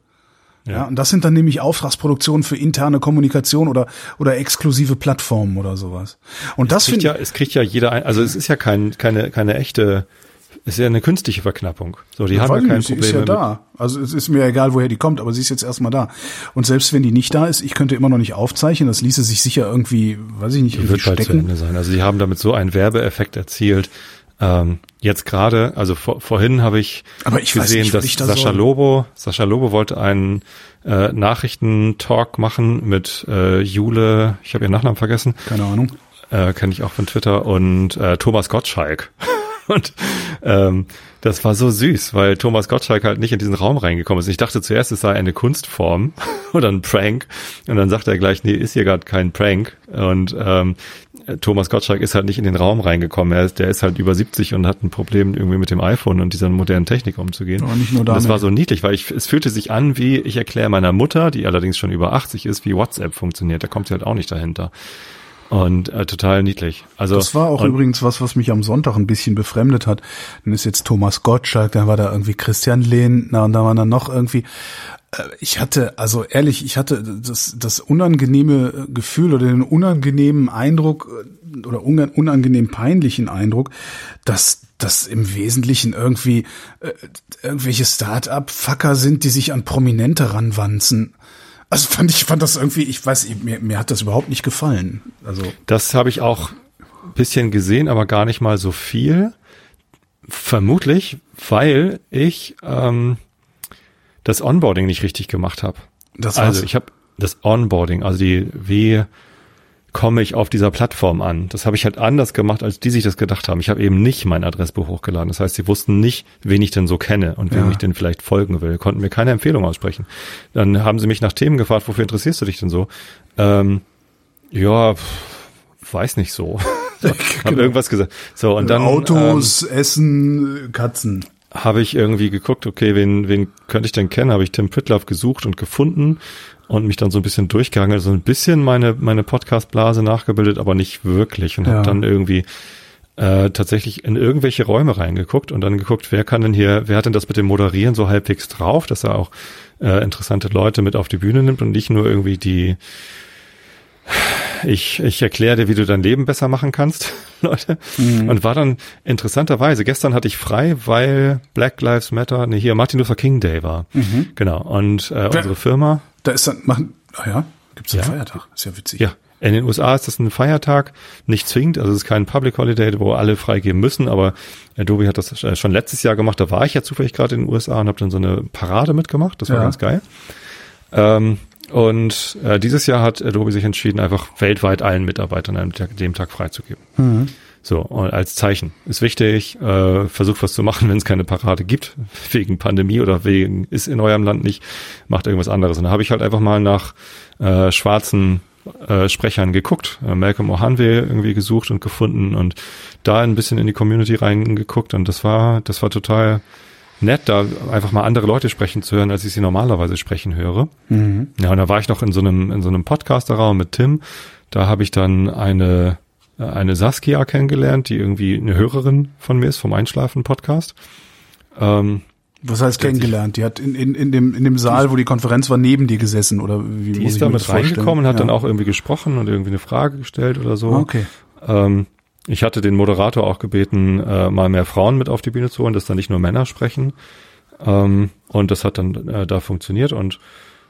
Ja. ja. und das sind dann nämlich Auftragsproduktionen für interne Kommunikation oder oder exklusive Plattformen oder sowas. Und es das finde ja, es kriegt ja jeder ein, also es ist ja kein, keine keine echte ist ja eine künstliche Verknappung. So, die haben ja kein Problem. Sie ist ja da. Also es ist mir egal, woher die kommt, aber sie ist jetzt erstmal da. Und selbst wenn die nicht da ist, ich könnte immer noch nicht aufzeichnen. Das ließe sich sicher irgendwie, weiß ich nicht, irgendwie wird stecken. Bald zu Ende sein. Also sie haben damit so einen Werbeeffekt erzielt. Ähm, jetzt gerade, also vor, vorhin habe ich, aber ich gesehen, nicht, dass da Sascha so Lobo, Sascha Lobo wollte einen äh, Nachrichtentalk machen mit äh, Jule, ich habe ihren Nachnamen vergessen. Keine Ahnung. Äh, Kenne ich auch von Twitter und äh, Thomas Gottschalk. Und ähm, das war so süß, weil Thomas Gottschalk halt nicht in diesen Raum reingekommen ist. Ich dachte zuerst, es sei eine Kunstform oder ein Prank. Und dann sagt er gleich, nee, ist hier gerade kein Prank. Und ähm, Thomas Gottschalk ist halt nicht in den Raum reingekommen. Er ist, der ist halt über 70 und hat ein Problem irgendwie mit dem iPhone und dieser modernen Technik umzugehen. Aber nicht nur damit. das war so niedlich, weil ich, es fühlte sich an, wie ich erkläre meiner Mutter, die allerdings schon über 80 ist, wie WhatsApp funktioniert. Da kommt sie halt auch nicht dahinter. Und äh, total niedlich. Also das war auch übrigens was, was mich am Sonntag ein bisschen befremdet hat. Dann ist jetzt Thomas Gottschalk, dann war da irgendwie Christian Lehntner und da war dann noch irgendwie. Äh, ich hatte, also ehrlich, ich hatte das, das unangenehme Gefühl oder den unangenehmen Eindruck äh, oder unangenehm peinlichen Eindruck, dass das im Wesentlichen irgendwie äh, irgendwelche Start-up-Fucker sind, die sich an Prominente ranwanzen. Also fand ich fand das irgendwie, ich weiß, mir, mir hat das überhaupt nicht gefallen. Also das habe ich auch ein bisschen gesehen, aber gar nicht mal so viel. Vermutlich, weil ich ähm, das Onboarding nicht richtig gemacht habe. Das also ich habe das Onboarding, also die wie komme ich auf dieser Plattform an. Das habe ich halt anders gemacht, als die sich das gedacht haben. Ich habe eben nicht mein Adressbuch hochgeladen. Das heißt, sie wussten nicht, wen ich denn so kenne und wem ja. ich denn vielleicht folgen will. Konnten mir keine Empfehlung aussprechen. Dann haben sie mich nach Themen gefragt, wofür interessierst du dich denn so? Ähm, ja, weiß nicht so. so hab irgendwas gesagt. So und dann Autos, ähm, Essen, Katzen. Habe ich irgendwie geguckt, okay, wen, wen könnte ich denn kennen? Habe ich Tim Pritloff gesucht und gefunden und mich dann so ein bisschen durchgegangen, so ein bisschen meine, meine Podcast-Blase nachgebildet, aber nicht wirklich und ja. habe dann irgendwie äh, tatsächlich in irgendwelche Räume reingeguckt und dann geguckt, wer kann denn hier, wer hat denn das mit dem Moderieren so halbwegs drauf, dass er auch äh, interessante Leute mit auf die Bühne nimmt und nicht nur irgendwie die ich, ich erkläre dir, wie du dein Leben besser machen kannst, Leute. Mhm. Und war dann interessanterweise, gestern hatte ich frei, weil Black Lives Matter, nee, hier Martin Luther King Day war. Mhm. Genau. Und äh, unsere Firma. Da ist dann, machen, ah ja, gibt's einen ja. Feiertag. Ist ja witzig. Ja. In den USA ist das ein Feiertag, nicht zwingend, also es ist kein Public Holiday, wo alle freigeben müssen, aber Adobe hat das schon letztes Jahr gemacht, da war ich ja zufällig gerade in den USA und habe dann so eine Parade mitgemacht, das war ja. ganz geil. Ähm, und äh, dieses Jahr hat Adobe sich entschieden, einfach weltweit allen Mitarbeitern an dem Tag freizugeben. Mhm. So, als Zeichen. Ist wichtig, äh, versucht was zu machen, wenn es keine Parade gibt, wegen Pandemie oder wegen ist in eurem Land nicht, macht irgendwas anderes. Und da habe ich halt einfach mal nach äh, schwarzen äh, Sprechern geguckt, äh, Malcolm O'Hanwe irgendwie gesucht und gefunden und da ein bisschen in die Community reingeguckt und das war, das war total nett, da einfach mal andere Leute sprechen zu hören, als ich sie normalerweise sprechen höre. Mhm. Ja, und da war ich noch in so einem, in so einem Podcaster-Raum mit Tim. Da habe ich dann eine, eine Saskia kennengelernt, die irgendwie eine Hörerin von mir ist vom Einschlafen-Podcast. Ähm, was heißt kennengelernt? Die hat in, in, in, dem, in dem Saal, wo die Konferenz war, neben dir gesessen oder wie Die ist da mit reingekommen und hat ja. dann auch irgendwie gesprochen und irgendwie eine Frage gestellt oder so. Okay. Ähm, ich hatte den Moderator auch gebeten, äh, mal mehr Frauen mit auf die Bühne zu holen, dass da nicht nur Männer sprechen. Ähm, und das hat dann äh, da funktioniert. Und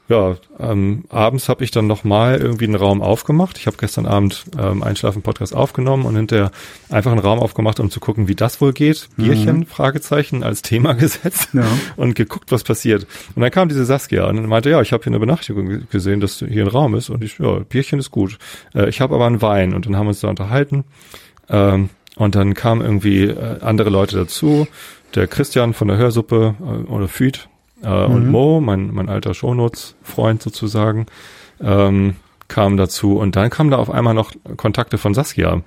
ja, ähm, abends habe ich dann nochmal irgendwie einen Raum aufgemacht. Ich habe gestern Abend ähm, Einschlafen-Podcast aufgenommen und hinterher einfach einen Raum aufgemacht, um zu gucken, wie das wohl geht. Bierchen, mhm. Fragezeichen, als Thema gesetzt ja. und geguckt, was passiert. Und dann kam diese Saskia und meinte, ja, ich habe hier eine Benachrichtigung gesehen, dass hier ein Raum ist. Und ich, ja, Bierchen ist gut. Äh, ich habe aber einen Wein. Und dann haben wir uns da unterhalten. Ähm, und dann kamen irgendwie äh, andere Leute dazu. Der Christian von der Hörsuppe äh, oder Füd äh, mhm. und Mo, mein, mein alter Shownotes-Freund sozusagen, ähm, kamen dazu. Und dann kamen da auf einmal noch Kontakte von Saskia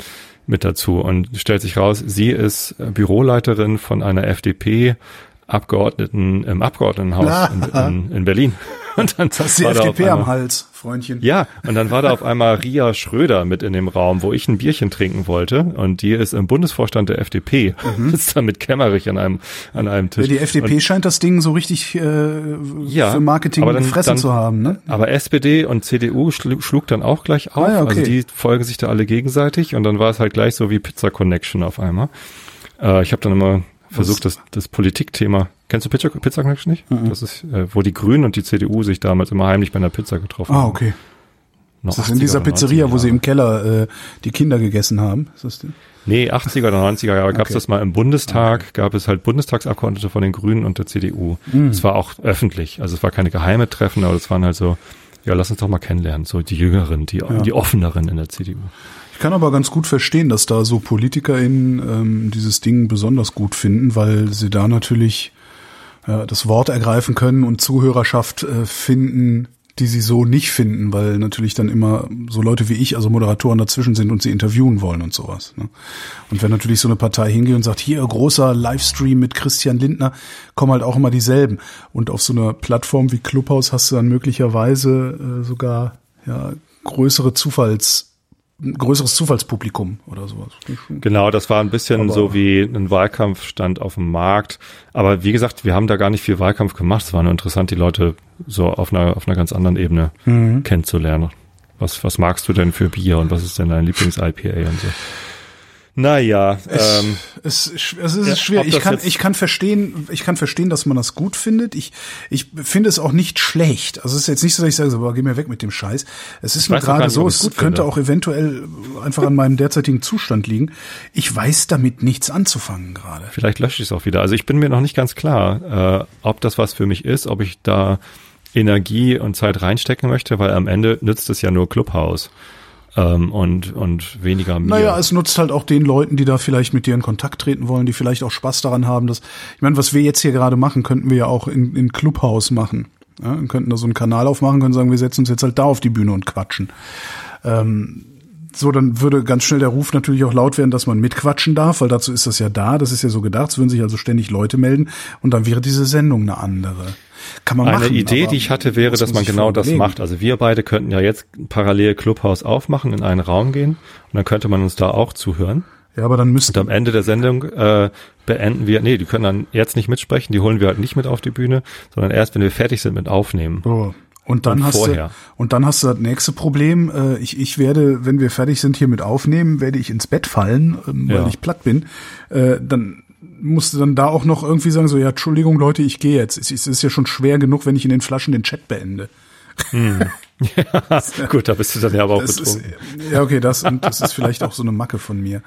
mit dazu. Und stellt sich raus, sie ist äh, Büroleiterin von einer FDP Abgeordneten im Abgeordnetenhaus in, in, in, Berlin. und dann hast du die FDP am Hals, Freundchen. Ja, und dann war da auf einmal Ria Schröder mit in dem Raum, wo ich ein Bierchen trinken wollte. Und die ist im Bundesvorstand der FDP. Mhm. Ist da mit Kämmerich an einem, an einem Tisch. Ja, die FDP und, scheint das Ding so richtig äh, ja, für Marketing aber dann, gefressen dann, zu haben. Ne? Aber SPD und CDU schlug, schlug dann auch gleich auf. Ah, ja, okay. Also die folgen sich da alle gegenseitig. Und dann war es halt gleich so wie Pizza Connection auf einmal. Äh, ich habe dann immer versucht, das, das Politikthema. Kennst du Pizza, Pizza Connection nicht? Mhm. Das ist, äh, wo die Grünen und die CDU sich damals immer heimlich bei einer Pizza getroffen haben. Ah, okay. Noch ist das in dieser Pizzeria, wo sie im Keller äh, die Kinder gegessen haben? Ist das die? Nee, 80er oder 90er Jahre gab es okay. das mal im Bundestag, okay. gab es halt Bundestagsabgeordnete von den Grünen und der CDU. Mhm. Es war auch öffentlich, also es war keine geheime Treffen, aber es waren halt so, ja, lass uns doch mal kennenlernen, so die Jüngeren, die, ja. die Offeneren in der CDU kann aber ganz gut verstehen, dass da so PolitikerInnen ähm, dieses Ding besonders gut finden, weil sie da natürlich ja, das Wort ergreifen können und Zuhörerschaft äh, finden, die sie so nicht finden, weil natürlich dann immer so Leute wie ich, also Moderatoren dazwischen sind und sie interviewen wollen und sowas. Ne? Und wenn natürlich so eine Partei hingeht und sagt, hier großer Livestream mit Christian Lindner, kommen halt auch immer dieselben. Und auf so einer Plattform wie Clubhouse hast du dann möglicherweise äh, sogar ja, größere Zufalls ein größeres Zufallspublikum oder sowas. Genau, das war ein bisschen aber so wie ein Wahlkampfstand auf dem Markt. Aber wie gesagt, wir haben da gar nicht viel Wahlkampf gemacht. Es war nur interessant, die Leute so auf einer, auf einer ganz anderen Ebene mhm. kennenzulernen. Was, was magst du denn für Bier und was ist denn dein Lieblings-IPA und so? Naja, ähm, es, es, es ist ja, schwer. Ich kann, ich kann verstehen, ich kann verstehen, dass man das gut findet. Ich, ich finde es auch nicht schlecht. Also es ist jetzt nicht so, dass ich sage, so, boah, geh mir weg mit dem Scheiß. Es ist nur gerade so, es könnte finde. auch eventuell einfach an meinem derzeitigen Zustand liegen. Ich weiß damit nichts anzufangen gerade. Vielleicht lösche ich es auch wieder. Also ich bin mir noch nicht ganz klar, äh, ob das was für mich ist, ob ich da Energie und Zeit reinstecken möchte, weil am Ende nützt es ja nur Clubhouse ähm, und, und weniger mir. Naja, es nutzt halt auch den Leuten, die da vielleicht mit dir in Kontakt treten wollen, die vielleicht auch Spaß daran haben, dass, ich meine, was wir jetzt hier gerade machen, könnten wir ja auch in, in Clubhouse machen. Ja, wir könnten da so einen Kanal aufmachen, können sagen, wir setzen uns jetzt halt da auf die Bühne und quatschen. Ähm, so, dann würde ganz schnell der Ruf natürlich auch laut werden, dass man mitquatschen darf, weil dazu ist das ja da, das ist ja so gedacht, es würden sich also ständig Leute melden und dann wäre diese Sendung eine andere. Kann man Eine machen, Idee, die ich hatte, wäre, dass man genau das macht. Also wir beide könnten ja jetzt parallel Clubhouse aufmachen, in einen Raum gehen und dann könnte man uns da auch zuhören. Ja, aber dann müssten. Und am Ende der Sendung äh, beenden wir, nee, die können dann jetzt nicht mitsprechen, die holen wir halt nicht mit auf die Bühne, sondern erst, wenn wir fertig sind mit Aufnehmen. Oh. Und dann und hast vorher. du und dann hast du das nächste Problem. Äh, ich, ich werde, wenn wir fertig sind hier mit Aufnehmen, werde ich ins Bett fallen, ähm, weil ja. ich platt bin. Äh, dann musste dann da auch noch irgendwie sagen, so, ja, Entschuldigung, Leute, ich gehe jetzt. Es ist ja schon schwer genug, wenn ich in den Flaschen den Chat beende. Hm. Ja, gut, da bist du dann ja aber auch das betrunken. Ist, ja, okay, das, und das ist vielleicht auch so eine Macke von mir.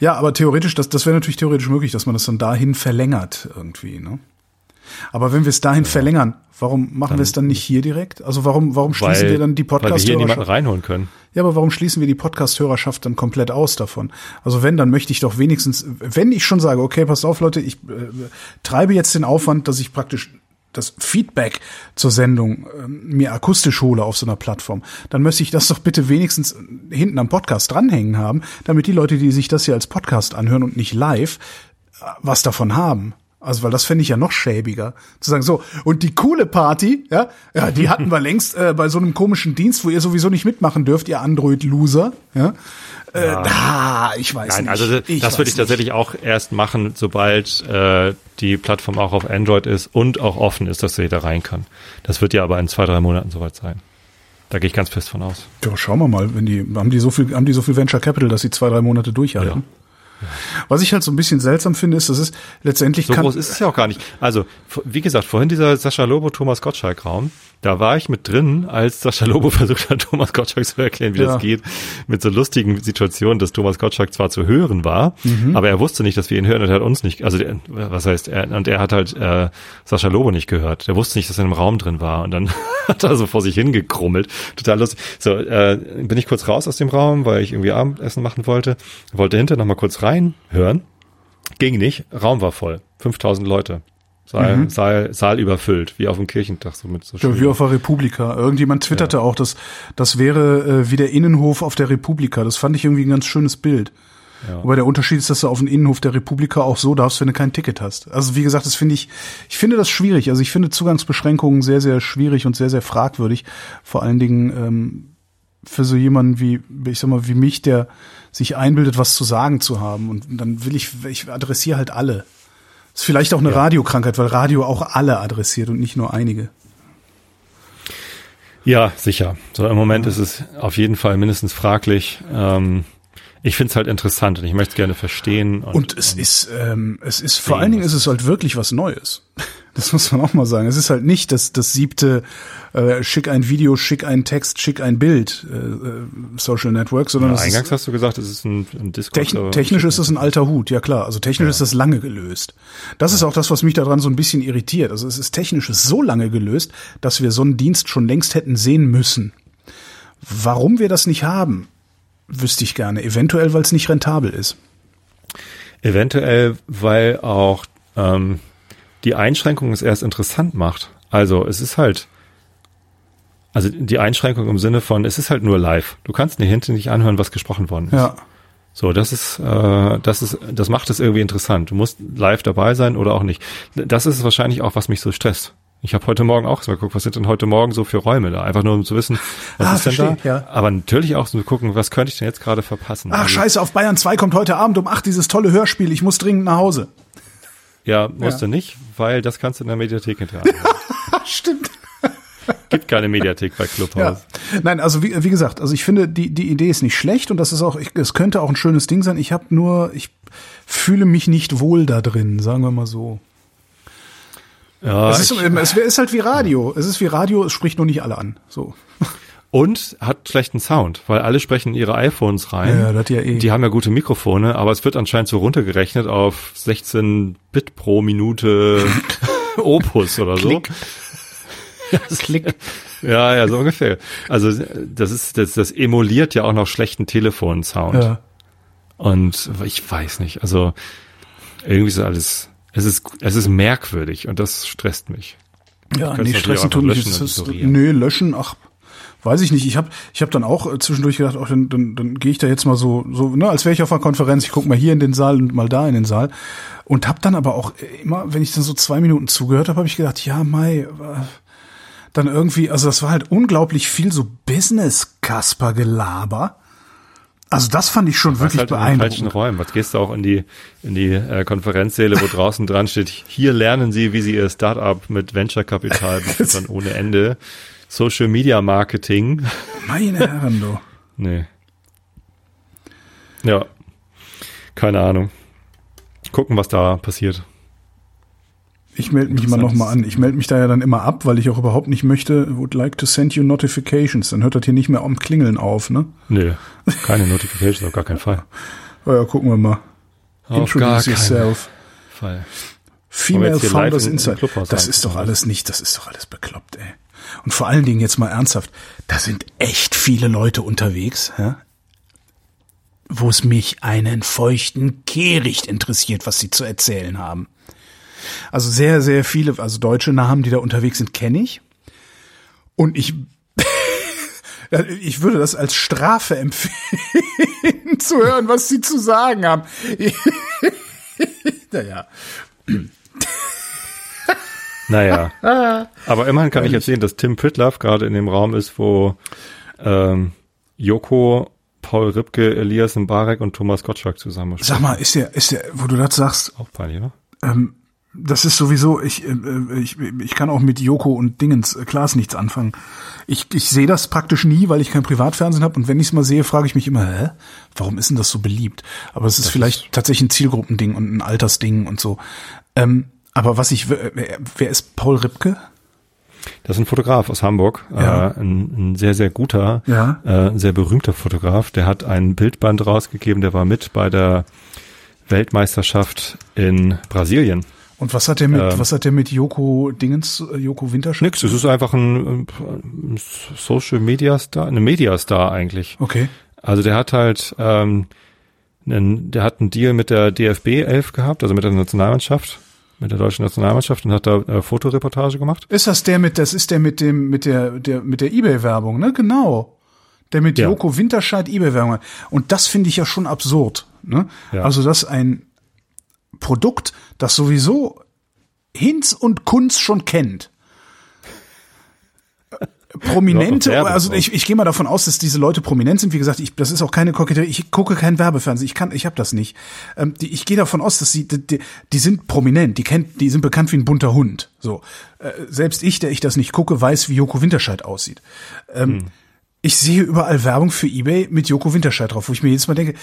Ja, aber theoretisch, das, das wäre natürlich theoretisch möglich, dass man das dann dahin verlängert irgendwie, ne? Aber wenn wir es dahin ja. verlängern, warum machen wir es dann nicht hier direkt? Also warum, warum schließen weil, wir dann die podcast Weil wir hier niemanden reinholen können. Ja, aber warum schließen wir die Podcast-Hörerschaft dann komplett aus davon? Also wenn, dann möchte ich doch wenigstens, wenn ich schon sage, okay, passt auf, Leute, ich äh, treibe jetzt den Aufwand, dass ich praktisch das Feedback zur Sendung äh, mir akustisch hole auf so einer Plattform, dann möchte ich das doch bitte wenigstens hinten am Podcast dranhängen haben, damit die Leute, die sich das hier als Podcast anhören und nicht live, äh, was davon haben. Also, weil das fände ich ja noch schäbiger. Zu sagen, so, und die coole Party, ja, ja, die hatten wir längst äh, bei so einem komischen Dienst, wo ihr sowieso nicht mitmachen dürft, ihr Android-Loser, ja. Äh, ja. Ah, ich weiß Nein, nicht. Also das, das würde ich tatsächlich nicht. auch erst machen, sobald äh, die Plattform auch auf Android ist und auch offen ist, dass jeder rein kann. Das wird ja aber in zwei, drei Monaten soweit sein. Da gehe ich ganz fest von aus. Ja, schauen wir mal, wenn die haben die so viel haben die so viel Venture Capital, dass sie zwei, drei Monate durchhalten. Ja. Was ich halt so ein bisschen seltsam finde, ist, dass es letztendlich so groß ist es ja auch gar nicht. Also wie gesagt, vorhin dieser Sascha Lobo Thomas Gottschalk Raum, da war ich mit drin, als Sascha Lobo versucht hat, Thomas Gottschalk zu erklären, wie ja. das geht, mit so lustigen Situationen, dass Thomas Gottschalk zwar zu hören war, mhm. aber er wusste nicht, dass wir ihn hören und er hat uns nicht, also der, was heißt er, und er hat halt äh, Sascha Lobo nicht gehört. Der wusste nicht, dass er im Raum drin war und dann hat er so vor sich hingekrummelt. Total lustig. So, äh, bin ich kurz raus aus dem Raum, weil ich irgendwie Abendessen machen wollte, wollte hinter noch mal kurz rein hören. Ging nicht, Raum war voll. 5000 Leute. Saal, mhm. Saal, Saal überfüllt, wie auf dem Kirchentag, so mit so ja, Wie auf der Republika. Irgendjemand twitterte ja. auch, dass das wäre äh, wie der Innenhof auf der Republika. Das fand ich irgendwie ein ganz schönes Bild. Ja. Aber der Unterschied ist, dass du auf dem Innenhof der Republika auch so darfst, wenn du kein Ticket hast. Also wie gesagt, das finde ich, ich finde das schwierig. Also ich finde Zugangsbeschränkungen sehr, sehr schwierig und sehr, sehr fragwürdig. Vor allen Dingen ähm, für so jemanden wie, ich sag mal, wie mich, der sich einbildet, was zu sagen zu haben. Und dann will ich, ich adressiere halt alle. ist vielleicht auch eine ja. Radiokrankheit, weil Radio auch alle adressiert und nicht nur einige. Ja, sicher. So im Moment ja. ist es auf jeden Fall mindestens fraglich. Ähm, ich finde es halt interessant und ich möchte es gerne verstehen. Und, und es und ist, ähm, es ist vor allen Dingen ist es halt wirklich was Neues. Das muss man auch mal sagen. Es ist halt nicht das, das siebte äh, schick ein Video, schick ein Text, schick ein Bild äh, äh Social Network, sondern ja, eingangs ist, hast du gesagt, es ist ein, ein Discord. Techn technisch ist das ein alter Hut, ja klar. Also technisch ja. ist das lange gelöst. Das ja. ist auch das, was mich daran so ein bisschen irritiert. Also es ist technisch so lange gelöst, dass wir so einen Dienst schon längst hätten sehen müssen. Warum wir das nicht haben, wüsste ich gerne. Eventuell, weil es nicht rentabel ist. Eventuell, weil auch ähm, die Einschränkung es erst interessant macht. Also es ist halt, also die Einschränkung im Sinne von, es ist halt nur live. Du kannst dir hinten nicht anhören, was gesprochen worden ist. Ja. So, das ist, äh, das ist, das macht es irgendwie interessant. Du musst live dabei sein oder auch nicht. Das ist wahrscheinlich auch, was mich so stresst. Ich habe heute Morgen auch so geguckt, was sind denn heute Morgen so für Räume da? Einfach nur um zu wissen, was ah, ist verstehe, denn da? Ja. Aber natürlich auch so zu gucken, was könnte ich denn jetzt gerade verpassen? Ach also, scheiße, auf Bayern 2 kommt heute Abend um 8 dieses tolle Hörspiel. Ich muss dringend nach Hause. Ja, musst ja. du nicht, weil das kannst du in der Mediathek hinterher. Stimmt. Gibt keine Mediathek bei Clubhouse. Ja. Nein, also wie, wie gesagt, also ich finde, die, die Idee ist nicht schlecht und das ist auch, es könnte auch ein schönes Ding sein. Ich habe nur, ich fühle mich nicht wohl da drin, sagen wir mal so. Ja, es ist, ich, es ist halt wie Radio. Es ist wie Radio, es spricht nur nicht alle an. So. Und hat schlechten Sound, weil alle sprechen ihre iPhones rein. Ja, das ja eh. Die haben ja gute Mikrofone, aber es wird anscheinend so runtergerechnet auf 16 Bit pro Minute Opus oder so. Klick. Ja, ja, so ungefähr. Also das ist das, das emuliert ja auch noch schlechten Telefonsound. Ja. Und ich weiß nicht, also irgendwie ist alles, es ist, es ist merkwürdig und das stresst mich. Ja, nee, stressen tun mich. Nö, löschen, ach, weiß ich nicht. Ich habe ich hab dann auch äh, zwischendurch gedacht, auch dann, dann, dann gehe ich da jetzt mal so, so ne, als wäre ich auf einer Konferenz. Ich guck mal hier in den Saal und mal da in den Saal. Und habe dann aber auch immer, wenn ich dann so zwei Minuten zugehört habe, habe ich gedacht, ja, Mai, äh, dann irgendwie, also das war halt unglaublich viel so Business-Kasper-Gelaber. Also das fand ich schon wirklich halt beeindruckend. In falschen Räumen. Was gehst du auch in die in die äh, Konferenzsäle, wo draußen dran steht: Hier lernen Sie, wie Sie Ihr Startup mit Venture Kapital dann ohne Ende Social Media Marketing. Meine Herren, du. nee. Ja. Keine Ahnung. Gucken, was da passiert. Ich melde mich immer noch mal an. Ich melde mich da ja dann immer ab, weil ich auch überhaupt nicht möchte, would like to send you notifications. Dann hört das hier nicht mehr am Klingeln auf, ne? Nee, keine Notifications, auf gar keinen Fall. Oh ja, gucken wir mal. Auf Introduce yourself. Fall. Female Founders Insight. Das ist doch alles nicht, das ist doch alles bekloppt, ey. Und vor allen Dingen jetzt mal ernsthaft, da sind echt viele Leute unterwegs, ja? wo es mich einen feuchten Kehricht interessiert, was sie zu erzählen haben. Also sehr, sehr viele, also deutsche Namen, die da unterwegs sind, kenne ich. Und ich, ich würde das als Strafe empfehlen, zu hören, was sie zu sagen haben. naja. Naja. Aber immerhin kann ich jetzt sehen, dass Tim Pritloff gerade in dem Raum ist, wo ähm, Joko, Paul Ripke, Elias Mbarek und Thomas Gottschalk zusammen stehen. Sag mal, ist der, ist der, wo du das sagst. Auch peinlich, oder? Ähm, das ist sowieso, ich, äh, ich, ich kann auch mit Joko und Dingens äh, Klaas nichts anfangen. Ich, ich sehe das praktisch nie, weil ich kein Privatfernsehen habe und wenn ich es mal sehe, frage ich mich immer, hä, warum ist denn das so beliebt? Aber es ist das vielleicht ist tatsächlich ein Zielgruppending und ein Altersding und so. Ähm, aber was ich, wer ist Paul Ripke? Das ist ein Fotograf aus Hamburg, ja. äh, ein, ein, sehr, sehr guter, ja. äh, sehr berühmter Fotograf. Der hat ein Bildband rausgegeben, der war mit bei der Weltmeisterschaft in Brasilien. Und was hat der mit, ähm, was hat der mit Joko Dingens, äh, Joko Winterscheid? Nix, es ist einfach ein, ein Social Media Star, eine Media Star eigentlich. Okay. Also der hat halt, ähm, einen, der hat einen Deal mit der DFB 11 gehabt, also mit der Nationalmannschaft mit der deutschen Nationalmannschaft und hat da äh, Fotoreportage gemacht. Ist das der mit, das ist der mit dem, mit der, der, mit der Ebay-Werbung, ne? Genau. der mit ja. Joko Winterscheid eBay-Werbung hat. Und das finde ich ja schon absurd. Ne? Ja. Also, dass ein Produkt, das sowieso Hinz und Kunz schon kennt, Prominente, also ich, ich gehe mal davon aus, dass diese Leute prominent sind. Wie gesagt, ich, das ist auch keine Koketterie. Ich gucke kein Werbefernsehen. Ich kann, ich habe das nicht. Ähm, die, ich gehe davon aus, dass sie, die, die sind prominent. Die kennt, die sind bekannt wie ein bunter Hund. So, äh, selbst ich, der ich das nicht gucke, weiß, wie Joko Winterscheid aussieht. Ähm, hm. Ich sehe überall Werbung für eBay mit Joko Winterscheid drauf, wo ich mir jedes Mal denke,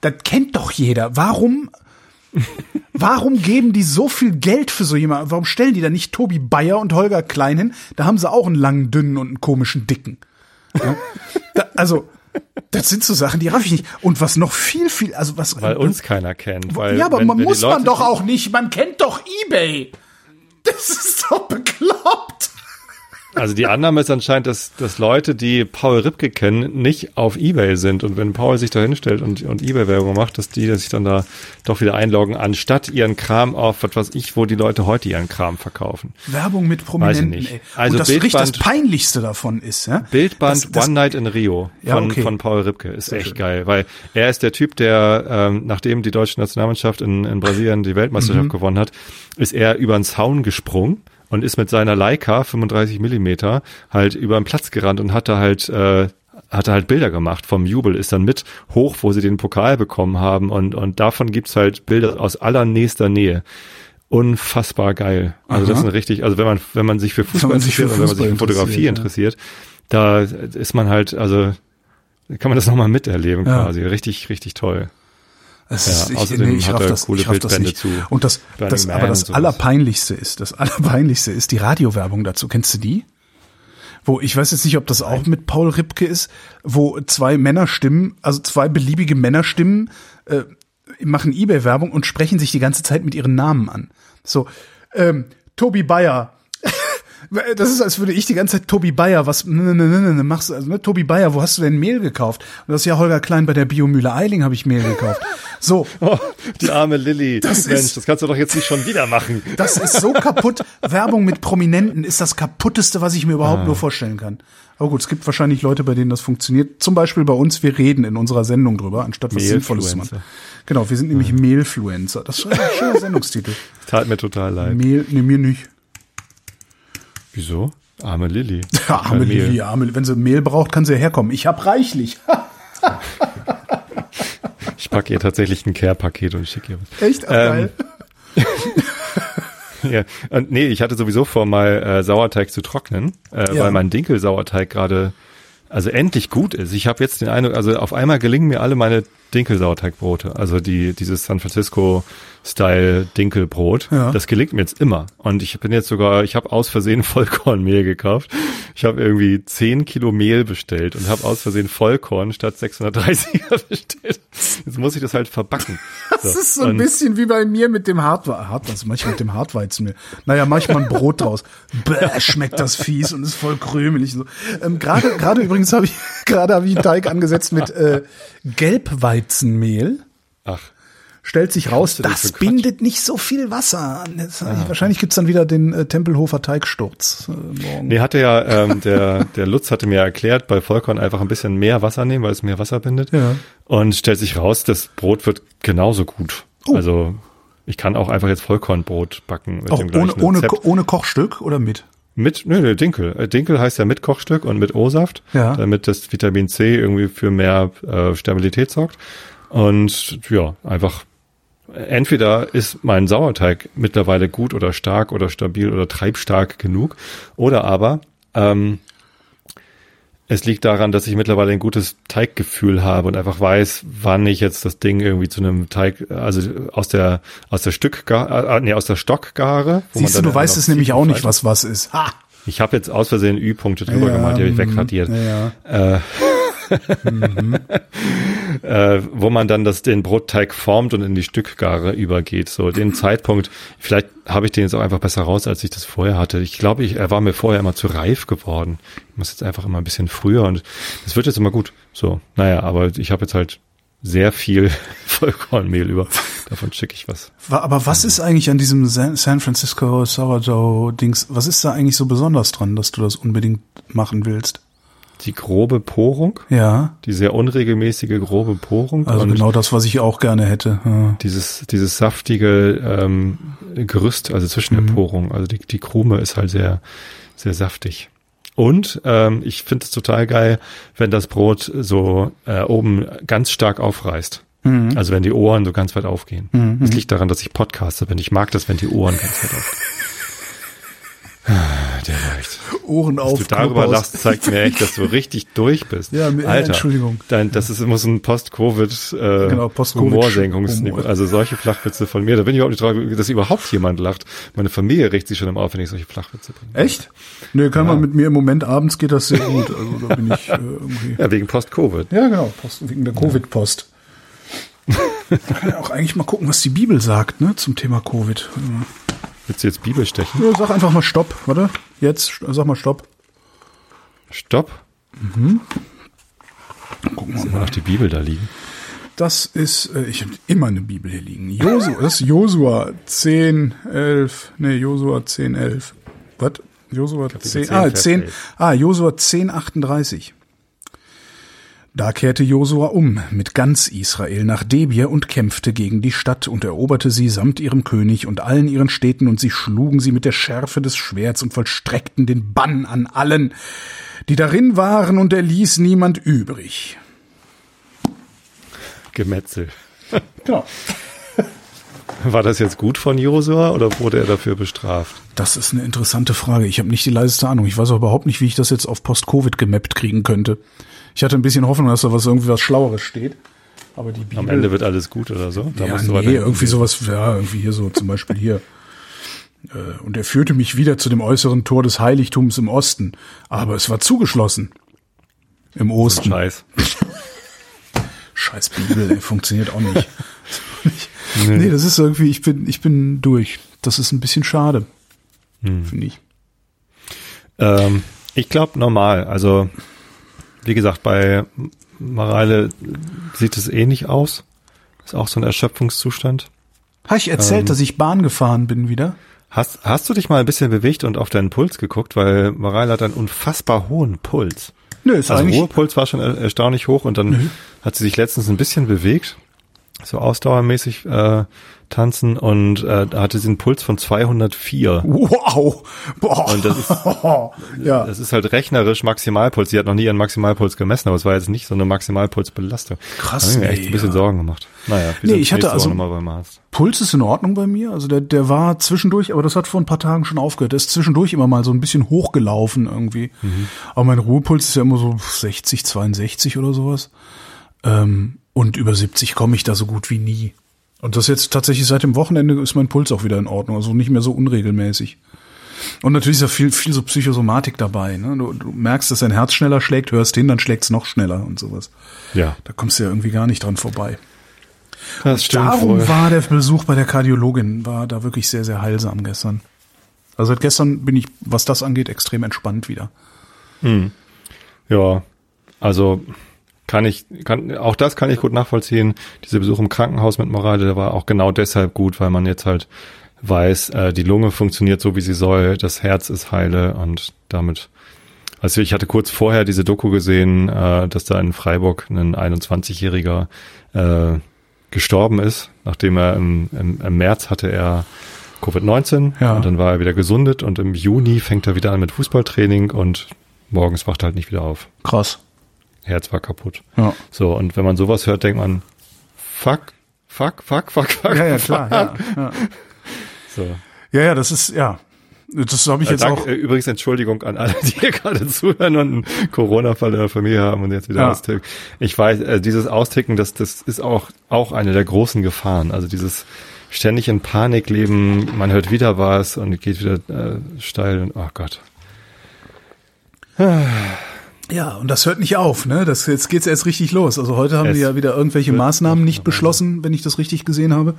das kennt doch jeder. Warum Warum geben die so viel Geld für so jemanden? Warum stellen die da nicht Tobi Bayer und Holger Klein hin? Da haben sie auch einen langen, dünnen und einen komischen Dicken. Ja? da, also, das sind so Sachen, die raff ich nicht. Und was noch viel, viel, also was. Weil uns keiner kennt. Weil, ja, aber man muss man doch auch nicht. Man kennt doch eBay. Das ist doch bekloppt. Also die Annahme ist anscheinend, dass, dass Leute, die Paul Ripke kennen, nicht auf Ebay sind. Und wenn Paul sich da hinstellt und, und Ebay-Werbung macht, dass die dass sich dann da doch wieder einloggen, anstatt ihren Kram auf, was weiß ich, wo die Leute heute ihren Kram verkaufen. Werbung mit Prominenten, Weiß ich nicht. Also und das, Bildband, das Peinlichste davon ist, ja? Bildband das, das, One Night in Rio von, ja, okay. von Paul Ripke ist Sehr echt schön. geil, weil er ist der Typ, der, ähm, nachdem die deutsche Nationalmannschaft in, in Brasilien die Weltmeisterschaft mhm. gewonnen hat, ist er über den Zaun gesprungen und ist mit seiner Leica 35 Millimeter halt über den Platz gerannt und hatte halt äh, hatte halt Bilder gemacht vom Jubel, ist dann mit hoch, wo sie den Pokal bekommen haben und und davon gibt's halt Bilder aus allernächster Nähe. Unfassbar geil. Also Aha. das ist richtig, also wenn man wenn man sich für Fußball interessiert oder wenn man sich für Fotografie interessiert, ja. da ist man halt also kann man das nochmal miterleben ja. quasi. Richtig, richtig toll. Es ist, ja, außerdem nee, ich hat er das, coole Bildbände zu. Und das, das aber das Allerpeinlichste ist, das Allerpeinlichste ist die Radiowerbung dazu. Kennst du die? Wo, ich weiß jetzt nicht, ob das auch mit Paul Ripke ist, wo zwei Männerstimmen, also zwei beliebige Männerstimmen, äh, machen Ebay-Werbung und sprechen sich die ganze Zeit mit ihren Namen an. So, ähm, Tobi Bayer, das ist, als würde ich die ganze Zeit Tobi Bayer, was ne, ne, ne, ne, machst du, also, ne, Tobi Bayer, wo hast du denn Mehl gekauft? Und das ist ja Holger Klein bei der Biomühle Eiling habe ich Mehl gekauft. So. Oh, die arme Lilly. Das Mensch, ist, das kannst du doch jetzt nicht schon wieder machen. Das ist so kaputt. Werbung mit Prominenten ist das kaputteste, was ich mir überhaupt ah. nur vorstellen kann. Aber gut, es gibt wahrscheinlich Leute, bei denen das funktioniert. Zum Beispiel bei uns, wir reden in unserer Sendung drüber, anstatt was Sinnvolles zu machen. Genau, wir sind nämlich ja. Mehlfluencer. Das ist ein schöner Sendungstitel. Tat mir total leid. Mehl, nee, mir nicht. Wieso? Arme Lilly. Arme Lilly, arme, wenn sie Mehl braucht, kann sie herkommen. Ich hab reichlich. ich packe ihr tatsächlich ein Care-Paket und schicke ihr was. Echt? Ach, ähm, geil. ja, und nee, ich hatte sowieso vor, mal äh, Sauerteig zu trocknen, äh, ja. weil mein Dinkelsauerteig gerade also endlich gut ist. Ich habe jetzt den Eindruck, also auf einmal gelingen mir alle meine Dinkelsauerteigbrote, also die dieses San Francisco Style Dinkelbrot. Ja. Das gelingt mir jetzt immer. Und ich bin jetzt sogar, ich habe aus Versehen Vollkornmehl gekauft. Ich habe irgendwie 10 Kilo Mehl bestellt und habe aus Versehen Vollkorn statt 630er bestellt. Jetzt muss ich das halt verbacken. Das so. ist so ein und bisschen wie bei mir mit dem Hartweizen, Hart, also manchmal mit dem Hartweizenmehl. Naja, manchmal ein Brot draus. Bäh, schmeckt das fies und ist voll krümelig. So. Ähm, gerade, gerade übrigens habe ich, gerade habe ich einen Teig angesetzt mit äh, Gelbweizenmehl. Ach stellt sich raus, das bindet nicht so viel Wasser. Ah. Wahrscheinlich gibt's dann wieder den äh, Tempelhofer Teigsturz. Äh, morgen. Nee, hatte ja, ähm, der, der Lutz hatte mir erklärt, bei Vollkorn einfach ein bisschen mehr Wasser nehmen, weil es mehr Wasser bindet. Ja. Und stellt sich raus, das Brot wird genauso gut. Oh. Also ich kann auch einfach jetzt Vollkornbrot backen mit auch dem ohne, ohne, ohne Kochstück oder mit? Mit, nö, nö, Dinkel. Äh, Dinkel heißt ja mit Kochstück und mit O-Saft, ja. damit das Vitamin C irgendwie für mehr äh, Stabilität sorgt. Und ja, einfach entweder ist mein Sauerteig mittlerweile gut oder stark oder stabil oder treibstark genug, oder aber ähm, es liegt daran, dass ich mittlerweile ein gutes Teiggefühl habe und einfach weiß, wann ich jetzt das Ding irgendwie zu einem Teig, also aus der aus der Stück, äh, nee, aus der Stockgare. Siehst du, du weißt es nämlich auch nicht, was was ist. Ha! Ich habe jetzt aus Versehen Ü-Punkte drüber ja, gemalt, die habe ich wegradiert. Ja. Äh, mhm. äh, wo man dann das, den Brotteig formt und in die Stückgare übergeht. So den Zeitpunkt, vielleicht habe ich den jetzt auch einfach besser raus, als ich das vorher hatte. Ich glaube, ich, er war mir vorher immer zu reif geworden. Ich muss jetzt einfach immer ein bisschen früher und es wird jetzt immer gut. So, naja, aber ich habe jetzt halt sehr viel Vollkornmehl über. Davon schicke ich was. Aber was ist eigentlich an diesem San Francisco Sourdough Dings, was ist da eigentlich so besonders dran, dass du das unbedingt machen willst? Die grobe Porung. Ja. Die sehr unregelmäßige grobe Porung. Also genau das, was ich auch gerne hätte. Ja. Dieses, dieses saftige ähm, Gerüst, also zwischen mhm. der Porung. Also die, die Krume ist halt sehr, sehr saftig. Und ähm, ich finde es total geil, wenn das Brot so äh, oben ganz stark aufreißt. Mhm. Also wenn die Ohren so ganz weit aufgehen. Mhm. Das liegt daran, dass ich podcaste bin. Ich mag das, wenn die Ohren ganz weit aufgehen. Ah, der reicht. Ohren auf. Dass du darüber lachst, zeigt mir echt, dass du richtig durch bist. Ja, Alter, Entschuldigung. Dein, das ist, muss ein Post-Covid äh, genau, Post Humorsenkungsniveau. Also solche Flachwitze von mir. Da bin ich überhaupt nicht traurig, dass überhaupt jemand lacht. Meine Familie regt sich schon immer auf, wenn ich solche Flachwitze bringe. Echt? Nee, kann ja. man mit mir im Moment abends geht das sehr gut. Also da bin ich äh, irgendwie. Ja, wegen Post-Covid. Ja, genau. Post, wegen der Covid-Post. Man kann ja auch eigentlich mal gucken, was die Bibel sagt, ne, zum Thema Covid. Willst du jetzt Bibel stechen? Ja, sag einfach mal Stopp, warte. Jetzt, sag mal Stopp. Stopp? Mhm. Gucken wir mal. noch die Bibel da liegen. Das ist, äh, ich habe immer eine Bibel hier liegen. Josua, das ist Josua 10, 11, nee, Josua 10, 11. Was? Josua 10, 10, ah, 10, ah, Josua 10, 38. Da kehrte Josua um mit ganz Israel nach Debir und kämpfte gegen die Stadt und eroberte sie samt ihrem König und allen ihren Städten und sie schlugen sie mit der Schärfe des Schwerts und vollstreckten den Bann an allen, die darin waren und er ließ niemand übrig. Gemetzel. Genau. War das jetzt gut von Josua oder wurde er dafür bestraft? Das ist eine interessante Frage. Ich habe nicht die leiseste Ahnung. Ich weiß auch überhaupt nicht, wie ich das jetzt auf Post-Covid gemappt kriegen könnte. Ich hatte ein bisschen Hoffnung, dass da was irgendwie was Schlaueres steht. Aber die Bibel. Am Ende wird alles gut oder so? Da ja, nee, irgendwie sowas, ja, irgendwie hier so, zum Beispiel hier. Äh, und er führte mich wieder zu dem äußeren Tor des Heiligtums im Osten. Aber es war zugeschlossen. Im Osten. Scheiß. Scheiß Bibel, ey, funktioniert auch nicht. nee. nee, das ist irgendwie, ich bin, ich bin durch. Das ist ein bisschen schade. Hm. Finde ich. Ähm, ich glaube normal. Also wie gesagt, bei Mareile sieht es ähnlich aus. Ist auch so ein Erschöpfungszustand. Habe ich erzählt, ähm, dass ich Bahn gefahren bin wieder? Hast, hast du dich mal ein bisschen bewegt und auf deinen Puls geguckt? Weil Mareile hat einen unfassbar hohen Puls. Nö, ist also Ruhepuls war schon erstaunlich hoch und dann nö. hat sie sich letztens ein bisschen bewegt, so ausdauermäßig äh, tanzen und äh, da hatte sie einen Puls von 204. Wow. Boah. Und das ist, ja. das ist halt rechnerisch Maximalpuls. Sie hat noch nie ihren Maximalpuls gemessen, aber es war jetzt nicht so eine Maximalpulsbelastung. Krass. Da hab ich mir echt ein bisschen ja. Sorgen gemacht. Naja, nee, ich hatte also Puls ist in Ordnung bei mir. Also der, der war zwischendurch, aber das hat vor ein paar Tagen schon aufgehört. Der ist zwischendurch immer mal so ein bisschen hochgelaufen irgendwie. Mhm. Aber mein Ruhepuls ist ja immer so 60, 62 oder sowas. Ähm, und über 70 komme ich da so gut wie nie. Und das jetzt tatsächlich seit dem Wochenende ist mein Puls auch wieder in Ordnung, also nicht mehr so unregelmäßig. Und natürlich ist ja viel, viel so Psychosomatik dabei. Ne? Du, du merkst, dass dein Herz schneller schlägt, hörst hin, dann schlägt's noch schneller und sowas. Ja. Da kommst du ja irgendwie gar nicht dran vorbei. Das stimmt darum voll. war der Besuch bei der Kardiologin, war da wirklich sehr, sehr heilsam gestern. Also seit gestern bin ich, was das angeht, extrem entspannt wieder. Hm. Ja, also kann ich, kann, auch das kann ich gut nachvollziehen. Dieser Besuch im Krankenhaus mit Morale, der war auch genau deshalb gut, weil man jetzt halt weiß, äh, die Lunge funktioniert so, wie sie soll, das Herz ist heile und damit, also ich hatte kurz vorher diese Doku gesehen, äh, dass da in Freiburg ein 21-Jähriger äh, gestorben ist, nachdem er im, im, im März hatte er Covid-19 ja. und dann war er wieder gesundet und im Juni fängt er wieder an mit Fußballtraining und morgens wacht er halt nicht wieder auf. Krass. Herz war kaputt. Ja. So, und wenn man sowas hört, denkt man, fuck, fuck, fuck, fuck, fuck. Ja, ja, klar. Ja, ja. So. ja, ja, das ist, ja. Das habe ich jetzt Dank, auch. Äh, übrigens Entschuldigung an alle, die hier gerade zuhören und einen Corona-Fall in der Familie haben und jetzt wieder ja. austicken. Ich weiß, äh, dieses Austicken, das, das ist auch, auch eine der großen Gefahren. Also dieses ständig in Panik leben, man hört wieder was und geht wieder äh, steil und, oh Gott. Ja, und das hört nicht auf, ne? Das, jetzt geht's erst richtig los. Also heute haben es wir ja wieder irgendwelche Maßnahmen nicht beschlossen, wenn ich das richtig gesehen habe.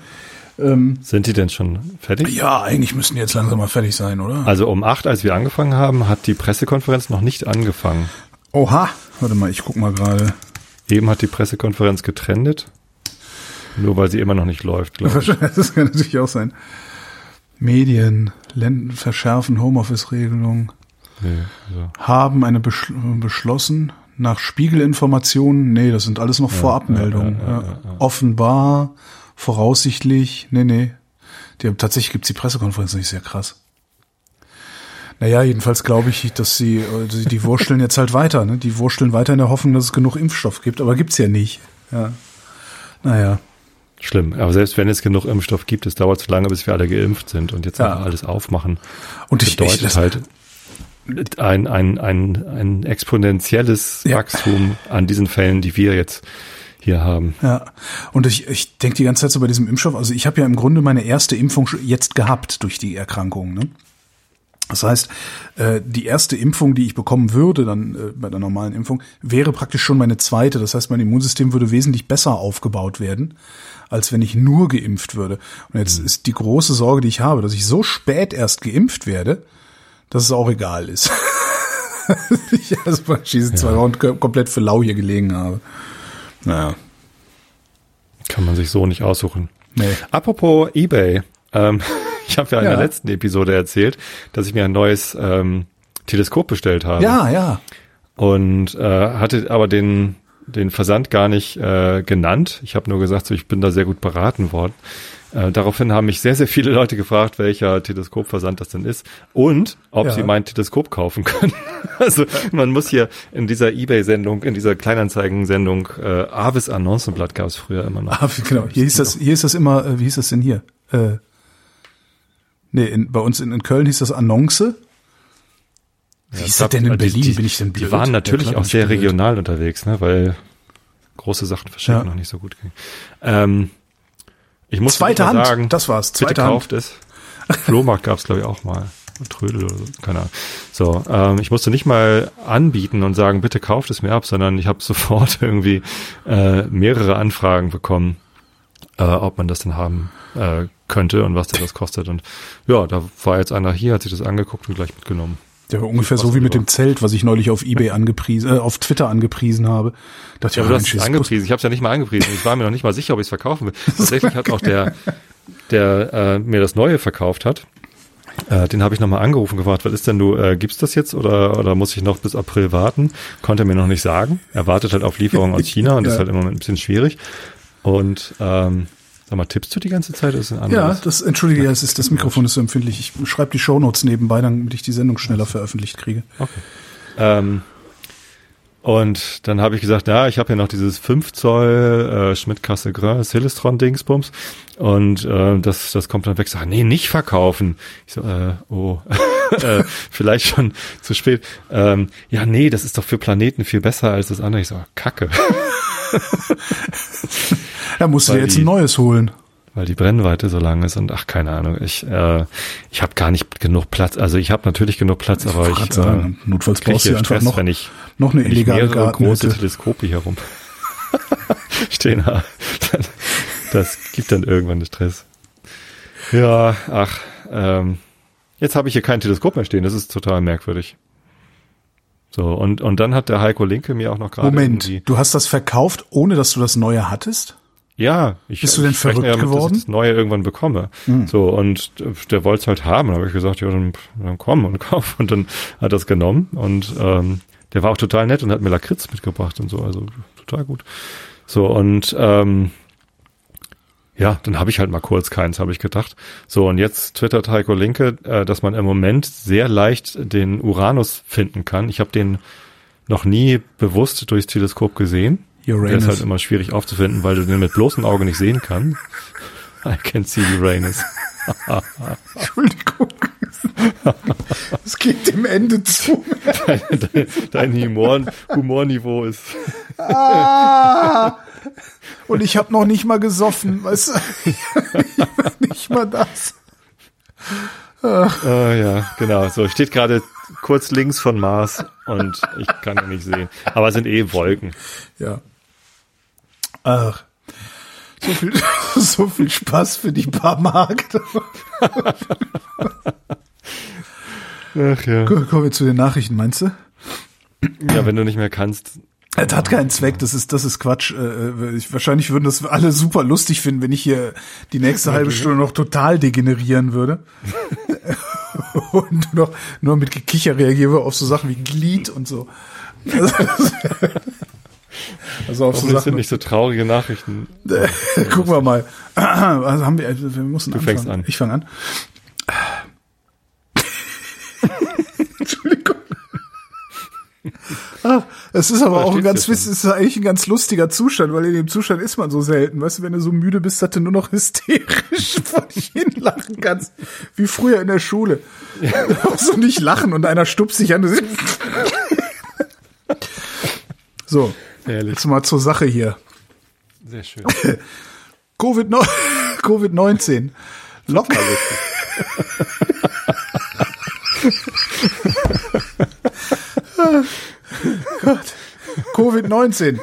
Ähm, Sind die denn schon fertig? Ja, eigentlich müssten die jetzt langsam mal fertig sein, oder? Also um acht, als wir angefangen haben, hat die Pressekonferenz noch nicht angefangen. Oha, warte mal, ich guck mal gerade. Eben hat die Pressekonferenz getrendet. Nur weil sie immer noch nicht läuft, glaube ich. Das kann natürlich auch sein. Medien, Länden verschärfen Homeoffice-Regelung. Nee, also. haben eine beschl beschlossen, nach Spiegelinformationen, nee, das sind alles noch ja, Vorabmeldungen. Ja, ja, Offenbar, voraussichtlich, nee, nee. Die haben, tatsächlich gibt's die Pressekonferenz nicht, sehr krass. Naja, jedenfalls glaube ich, dass sie, die, die wursteln jetzt halt weiter, ne? Die wursteln weiter in der Hoffnung, dass es genug Impfstoff gibt, aber gibt's ja nicht. Ja. Naja. Schlimm. Aber selbst wenn es genug Impfstoff gibt, es dauert zu lange, bis wir alle geimpft sind und jetzt ja. alles aufmachen. Und ich, bedeutet ich, halt ein, ein, ein, ein exponentielles ja. Wachstum an diesen Fällen, die wir jetzt hier haben. Ja, und ich, ich denke die ganze Zeit so bei diesem Impfstoff, also ich habe ja im Grunde meine erste Impfung jetzt gehabt durch die Erkrankung. Ne? Das heißt, äh, die erste Impfung, die ich bekommen würde, dann äh, bei der normalen Impfung, wäre praktisch schon meine zweite. Das heißt, mein Immunsystem würde wesentlich besser aufgebaut werden, als wenn ich nur geimpft würde. Und jetzt mhm. ist die große Sorge, die ich habe, dass ich so spät erst geimpft werde, dass es auch egal ist. ich also bei diese zwei Wochen komplett für lau hier gelegen habe. Naja. Kann man sich so nicht aussuchen. Nee. Apropos Ebay. Ähm, ich habe ja in ja. der letzten Episode erzählt, dass ich mir ein neues ähm, Teleskop bestellt habe. Ja, ja. Und äh, hatte aber den den Versand gar nicht äh, genannt. Ich habe nur gesagt, so, ich bin da sehr gut beraten worden. Äh, daraufhin haben mich sehr, sehr viele Leute gefragt, welcher Teleskopversand das denn ist und ob ja. sie mein Teleskop kaufen können. also man muss hier in dieser Ebay-Sendung, in dieser Kleinanzeigen-Sendung, äh, Avis Annoncenblatt gab es früher immer noch. Ah, genau. Hier hieß das, hier ist das immer, äh, wie hieß das denn hier? Äh, Nee, in, bei uns in, in Köln hieß das Annonce. Wie ja, ist das denn in Berlin? Die, Bin ich denn blöd? Die waren natürlich ja, auch sehr blöd. regional unterwegs, ne, weil große Sachen verschicken ja. noch nicht so gut ging. Ähm, ich muss Zweite Hand, sagen, das war's. Zweite bitte Hand. kauft es. Flohmarkt gab's glaube ich auch mal. Trödel oder so, keine Ahnung. So, ähm, ich musste nicht mal anbieten und sagen, bitte kauft es mir ab, sondern ich habe sofort irgendwie äh, mehrere Anfragen bekommen, äh, ob man das denn haben äh, könnte und was der das kostet. Und ja, da war jetzt einer hier, hat sich das angeguckt und gleich mitgenommen. Der war ungefähr so wie mit dem Zelt, was ich neulich auf eBay angepriesen, äh, auf Twitter angepriesen habe. Dachte, ja, ja, du hast es angepriesen. Ich habe es ja nicht mal angepriesen. Ich war mir noch nicht mal sicher, ob ich es verkaufen will. Tatsächlich hat auch der, der äh, mir das Neue verkauft hat, äh, den habe ich nochmal angerufen, gefragt, was ist denn du, äh, gibt's das jetzt oder, oder muss ich noch bis April warten? Konnte er mir noch nicht sagen. Er wartet halt auf Lieferung aus China und ja. das ist halt im Moment ein bisschen schwierig. Und ähm, Sag mal, tippst du die ganze Zeit? ist ein ja, das, entschuldige, ja, es ist, das Mikrofon ist so empfindlich. Ich schreibe die Shownotes nebenbei, damit ich die Sendung schneller veröffentlicht kriege. Okay. Ähm, und dann habe ich gesagt, ja, ich habe ja noch dieses 5 Zoll äh, Schmidt-Kasse Grin Silestron Dingsbums und äh, das das kommt dann weg. Sag, nee, nicht verkaufen. Ich so, äh, oh, äh, vielleicht schon zu spät. Ähm, ja, nee, das ist doch für Planeten viel besser als das andere. Ich so, Kacke. Er musste dir jetzt ein neues holen. Weil die Brennweite so lang ist und ach, keine Ahnung. Ich, äh, ich habe gar nicht genug Platz. Also ich habe natürlich genug Platz, ich aber ich sagen, äh, notfalls brauchst du einfach Stress, noch, wenn ich, noch eine illegale wenn große Teleskope hier rum stehen habe. Das gibt dann irgendwann Stress. Ja, ach, ähm, jetzt habe ich hier kein Teleskop mehr stehen. Das ist total merkwürdig. So, und, und dann hat der Heiko Linke mir auch noch gerade. Moment, du hast das verkauft, ohne dass du das neue hattest? Ja, ich bist du denn verrückt ja, geworden? Dass ich das Neue irgendwann bekomme. Hm. So und der wollte es halt haben. Habe ich gesagt, ja, dann, dann komm und kauf. Und dann hat er es genommen und ähm, der war auch total nett und hat mir Lakritz mitgebracht und so, also total gut. So und ähm, ja, dann habe ich halt mal kurz keins, habe ich gedacht. So, und jetzt twittert Heiko Linke, äh, dass man im Moment sehr leicht den Uranus finden kann. Ich habe den noch nie bewusst durchs Teleskop gesehen. Uranus. Der ist halt immer schwierig aufzufinden, weil du den mit bloßem Auge nicht sehen kannst. I can see Uranus. Entschuldigung. Es geht dem Ende zu. Dein, dein, dein Humor, Humorniveau ist. Ah, und ich habe noch nicht mal gesoffen, weißt du? nicht mal das. Ach. Uh, ja, genau. So steht gerade kurz links von Mars und ich kann ihn nicht sehen. Aber es sind eh Wolken. Ja. Ach. So viel, so viel Spaß für die paar Mark. Ach ja. Kommen wir zu den Nachrichten, meinst du? Ja, wenn du nicht mehr kannst. Es hat keinen Zweck, das ist, das ist Quatsch. Äh, äh, ich, wahrscheinlich würden das alle super lustig finden, wenn ich hier die nächste halbe Stunde noch total degenerieren würde. und nur, nur mit Gekicher reagieren wir auf so Sachen wie Glied und so. Also auf so Sachen. sind nicht so traurige Nachrichten. Gucken wir mal. Also haben wir, wir müssen Du anfangen. fängst an. Ich fange an. Entschuldigung. Ah, es ist aber auch ein ganz, es ist eigentlich ein ganz lustiger Zustand, weil in dem Zustand ist man so selten. Weißt du, wenn du so müde bist, dass du nur noch hysterisch vor dich hinlachen kannst. Wie früher in der Schule. Ja. Auch so nicht lachen und einer stupst sich an. so. Ehrlich. Jetzt mal zur Sache hier. Sehr schön. Covid-19. Lock Gott. Covid-19.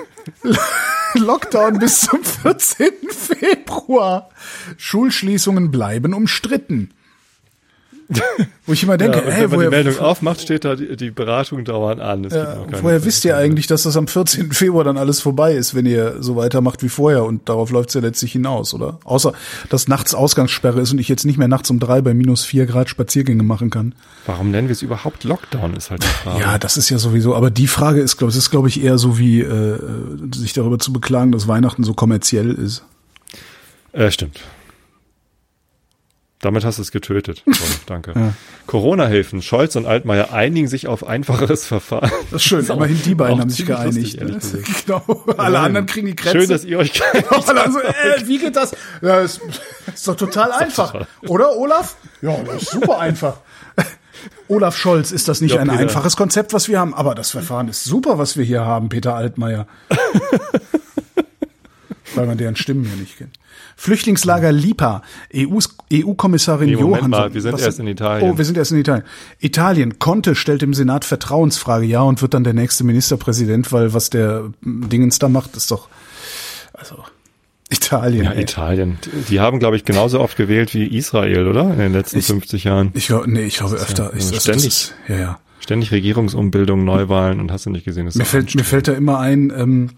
Lockdown bis zum 14. Februar. Schulschließungen bleiben umstritten. Wo ich immer denke, ja, ey, wenn man die Meldung aufmacht, steht da, die, die Beratungen dauern an. Ja, woher wisst ihr eigentlich, dass das am 14. Februar dann alles vorbei ist, wenn ihr so weitermacht wie vorher? Und darauf läuft es ja letztlich hinaus, oder? Außer, dass nachts Ausgangssperre ist und ich jetzt nicht mehr nachts um drei bei minus vier Grad Spaziergänge machen kann. Warum nennen wir es überhaupt Lockdown, ist halt die Frage. Ja, das ist ja sowieso, aber die Frage ist, glaube ich, ist, glaube ich, eher so wie, äh, sich darüber zu beklagen, dass Weihnachten so kommerziell ist. Äh, stimmt. Damit hast du es getötet. So, danke. Ja. Corona-Hilfen. Scholz und Altmaier einigen sich auf einfacheres Verfahren. Das ist schön. Das ist Immerhin die beiden haben sich geeinigt. Lustig, ne? genau. Alle anderen kriegen die Grenze. Schön, dass ihr euch geeinigt also, äh, Wie geht das? Ja, ist, ist doch total einfach. Total. Oder, Olaf? Ja, das ist super einfach. Olaf Scholz, ist das nicht ja, ein Peter. einfaches Konzept, was wir haben? Aber das Verfahren ist super, was wir hier haben, Peter Altmaier. Weil man deren Stimmen ja nicht kennt. Flüchtlingslager Lipa, EU-Kommissarin nee, Johansson. Mal, wir sind was, erst in Italien. Oh, wir sind erst in Italien. Italien, Conte stellt im Senat Vertrauensfrage, ja, und wird dann der nächste Ministerpräsident, weil was der Dingens da macht, ist doch, also, Italien. Ja, ey. Italien. Die haben, glaube ich, genauso oft gewählt wie Israel, oder? In den letzten ich, 50 Jahren. Ich glaube, nee, ich glaube öfter. Ja, ich, ständig, ist, ja, ja. Ständig Regierungsumbildung, Neuwahlen und hast du nicht gesehen. mir fällt, mir fällt da immer ein, ähm,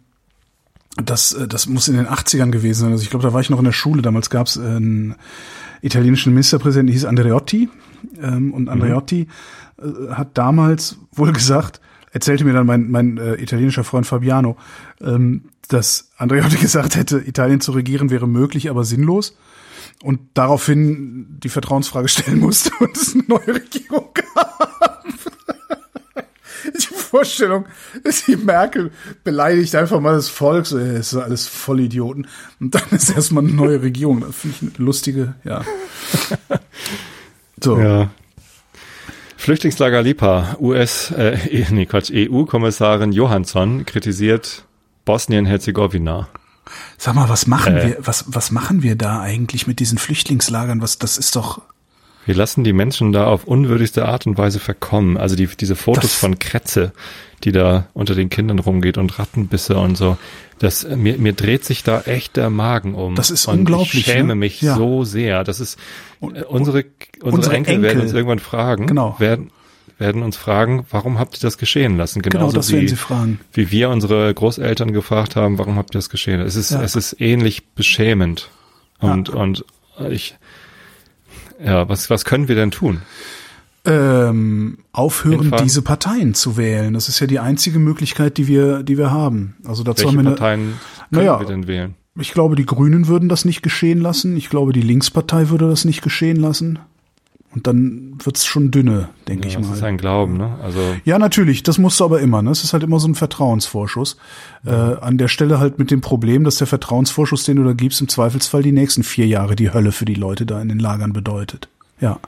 das, äh, das muss in den 80ern gewesen sein. Also ich glaube, da war ich noch in der Schule. Damals gab es einen italienischen Ministerpräsidenten, der hieß Andreotti. Ähm, und mhm. Andreotti mhm. hat damals wohl gesagt, erzählte mir dann mein, mein äh, italienischer Freund Fabiano, ähm, dass Andreotti gesagt hätte, Italien zu regieren wäre möglich, aber sinnlos. Und daraufhin die Vertrauensfrage stellen musste und es eine neue Regierung gab Vorstellung, die Merkel beleidigt einfach mal das Volk, so, es ist alles Vollidioten. Und dann ist erstmal eine neue Regierung. Das finde ich eine lustige, ja. So. Ja. Flüchtlingslager Lipa, US, äh, nee, Quatsch, EU-Kommissarin Johansson kritisiert Bosnien-Herzegowina. Sag mal, was machen äh, wir, was, was machen wir da eigentlich mit diesen Flüchtlingslagern? Was, das ist doch, wir lassen die Menschen da auf unwürdigste Art und Weise verkommen. Also die, diese Fotos das von Kretze, die da unter den Kindern rumgeht und Rattenbisse und so. Das, mir, mir dreht sich da echt der Magen um. Das ist und unglaublich. Ich schäme ne? mich ja. so sehr. Das ist, und, unsere, unsere, unsere Enkel, Enkel, werden uns irgendwann fragen, genau. werden, werden uns fragen, warum habt ihr das geschehen lassen? Genauso genau, das werden sie fragen. Wie wir unsere Großeltern gefragt haben, warum habt ihr das geschehen? Es ist, ja. es ist ähnlich beschämend. Und, ja. und ich, ja, was, was können wir denn tun? Ähm, aufhören, Hinfahren? diese Parteien zu wählen. Das ist ja die einzige Möglichkeit, die wir, die wir haben. Also dazu Welche haben wir eine, Parteien können naja, wir denn wählen? Ich glaube, die Grünen würden das nicht geschehen lassen. Ich glaube, die Linkspartei würde das nicht geschehen lassen. Und dann wird's schon dünne, denke ja, ich mal. Das ist ein Glauben, ne? Also ja, natürlich. Das musst du aber immer. Ne? Es ist halt immer so ein Vertrauensvorschuss. Ja. Äh, an der Stelle halt mit dem Problem, dass der Vertrauensvorschuss, den du da gibst, im Zweifelsfall die nächsten vier Jahre die Hölle für die Leute da in den Lagern bedeutet. Ja.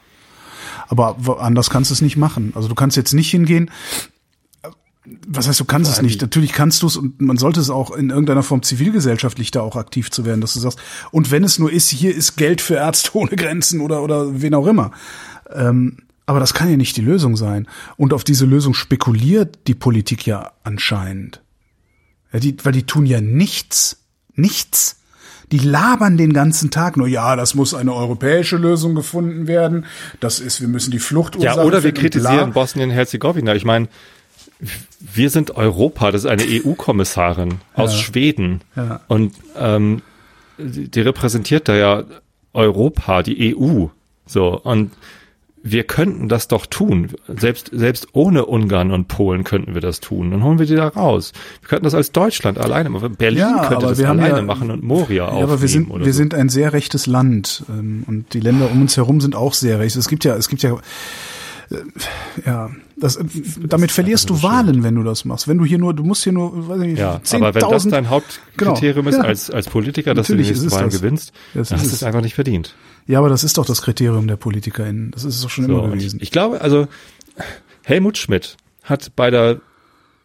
Aber anders kannst du es nicht machen. Also du kannst jetzt nicht hingehen, was heißt, du kannst es nicht. Natürlich kannst du es und man sollte es auch in irgendeiner Form zivilgesellschaftlich da auch aktiv zu werden, dass du sagst, und wenn es nur ist, hier ist Geld für Ärzte ohne Grenzen oder, oder wen auch immer. Ähm, aber das kann ja nicht die Lösung sein. Und auf diese Lösung spekuliert die Politik ja anscheinend. Ja, die, weil die tun ja nichts. Nichts. Die labern den ganzen Tag nur, ja, das muss eine europäische Lösung gefunden werden. Das ist, wir müssen die Flucht Ja, oder wir kritisieren Bosnien-Herzegowina. Ich meine, wir sind Europa, das ist eine EU-Kommissarin aus ja. Schweden. Ja. Und ähm, die repräsentiert da ja Europa, die EU. So, und wir könnten das doch tun. Selbst, selbst ohne Ungarn und Polen könnten wir das tun. Dann holen wir die da raus. Wir könnten das als Deutschland alleine machen. Berlin ja, könnte das alleine ja, machen und Moria auch. Ja, aber wir sind, wir so. sind ein sehr rechtes Land. Ähm, und die Länder um uns herum sind auch sehr recht. Es gibt ja, es gibt ja, äh, ja, das, damit verlierst du Wahlen, wenn du das machst. Wenn du hier nur, du musst hier nur, weiß nicht, ja, 10, aber wenn das dein Hauptkriterium genau, ist ja. als, als Politiker, dass Natürlich du die nächsten Wahlen das. gewinnst, das dann hast du es einfach nicht verdient. Ja, aber das ist doch das Kriterium der PolitikerInnen. Das ist es doch schon so, immer gewesen. Ich glaube, also Helmut Schmidt hat bei der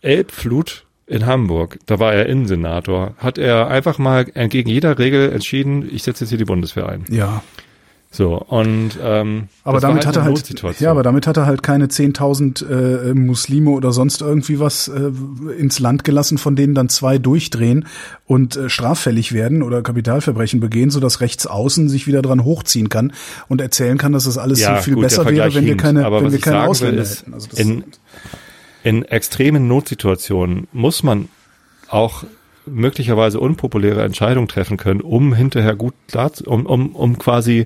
Elbflut in Hamburg, da war er Innensenator, hat er einfach mal entgegen jeder Regel entschieden, ich setze jetzt hier die Bundeswehr ein. Ja. So, und ähm, aber damit halt hat er halt ja, aber damit hat er halt keine 10.000 äh, Muslime oder sonst irgendwie was äh, ins Land gelassen, von denen dann zwei durchdrehen und äh, straffällig werden oder Kapitalverbrechen begehen, so dass rechts außen sich wieder dran hochziehen kann und erzählen kann, dass das alles ja, so viel gut, besser wäre, wenn wir keine, aber wenn wir keine Ausländer ist, hätten. Also in, in extremen Notsituationen muss man auch möglicherweise unpopuläre Entscheidungen treffen können, um hinterher gut klar, um, um, um quasi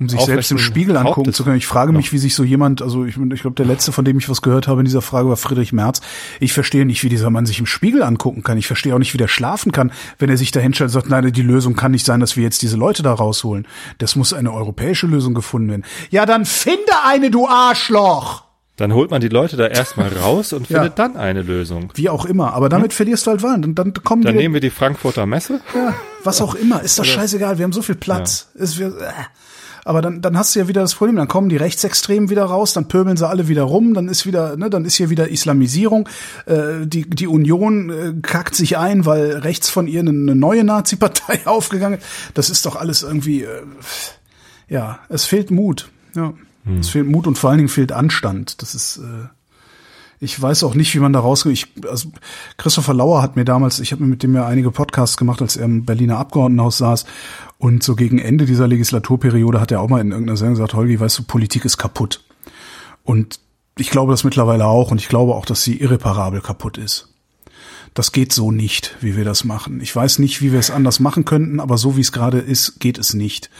um sich selbst im Spiegel angucken zu können. Ich frage mich, wie sich so jemand, also ich, ich glaube, der letzte, von dem ich was gehört habe in dieser Frage, war Friedrich Merz. Ich verstehe nicht, wie dieser Mann sich im Spiegel angucken kann. Ich verstehe auch nicht, wie der schlafen kann, wenn er sich da hinstellt und sagt, nein, die Lösung kann nicht sein, dass wir jetzt diese Leute da rausholen. Das muss eine europäische Lösung gefunden werden. Ja, dann finde eine, du Arschloch! Dann holt man die Leute da erstmal raus und findet ja. dann eine Lösung. Wie auch immer. Aber damit hm? verlierst du halt Wahlen. Und dann kommen Dann die, nehmen wir die Frankfurter Messe. Ja, was auch immer. Ist doch scheißegal. Wir haben so viel Platz. Ja. Ist, wir, äh. Aber dann, dann hast du ja wieder das Problem, dann kommen die Rechtsextremen wieder raus, dann pöbeln sie alle wieder rum, dann ist wieder, ne, dann ist hier wieder Islamisierung. Äh, die, die Union äh, kackt sich ein, weil rechts von ihr eine, eine neue Nazi-Partei aufgegangen ist. Das ist doch alles irgendwie, äh, ja, es fehlt Mut. Ja. Hm. Es fehlt Mut und vor allen Dingen fehlt Anstand. Das ist äh, ich weiß auch nicht, wie man da rauskommt. Ich, also Christopher Lauer hat mir damals, ich habe mit dem ja einige Podcasts gemacht, als er im Berliner Abgeordnetenhaus saß. Und so gegen Ende dieser Legislaturperiode hat er auch mal in irgendeiner Sendung gesagt, Holgi, weißt du, Politik ist kaputt. Und ich glaube das mittlerweile auch. Und ich glaube auch, dass sie irreparabel kaputt ist. Das geht so nicht, wie wir das machen. Ich weiß nicht, wie wir es anders machen könnten, aber so wie es gerade ist, geht es nicht.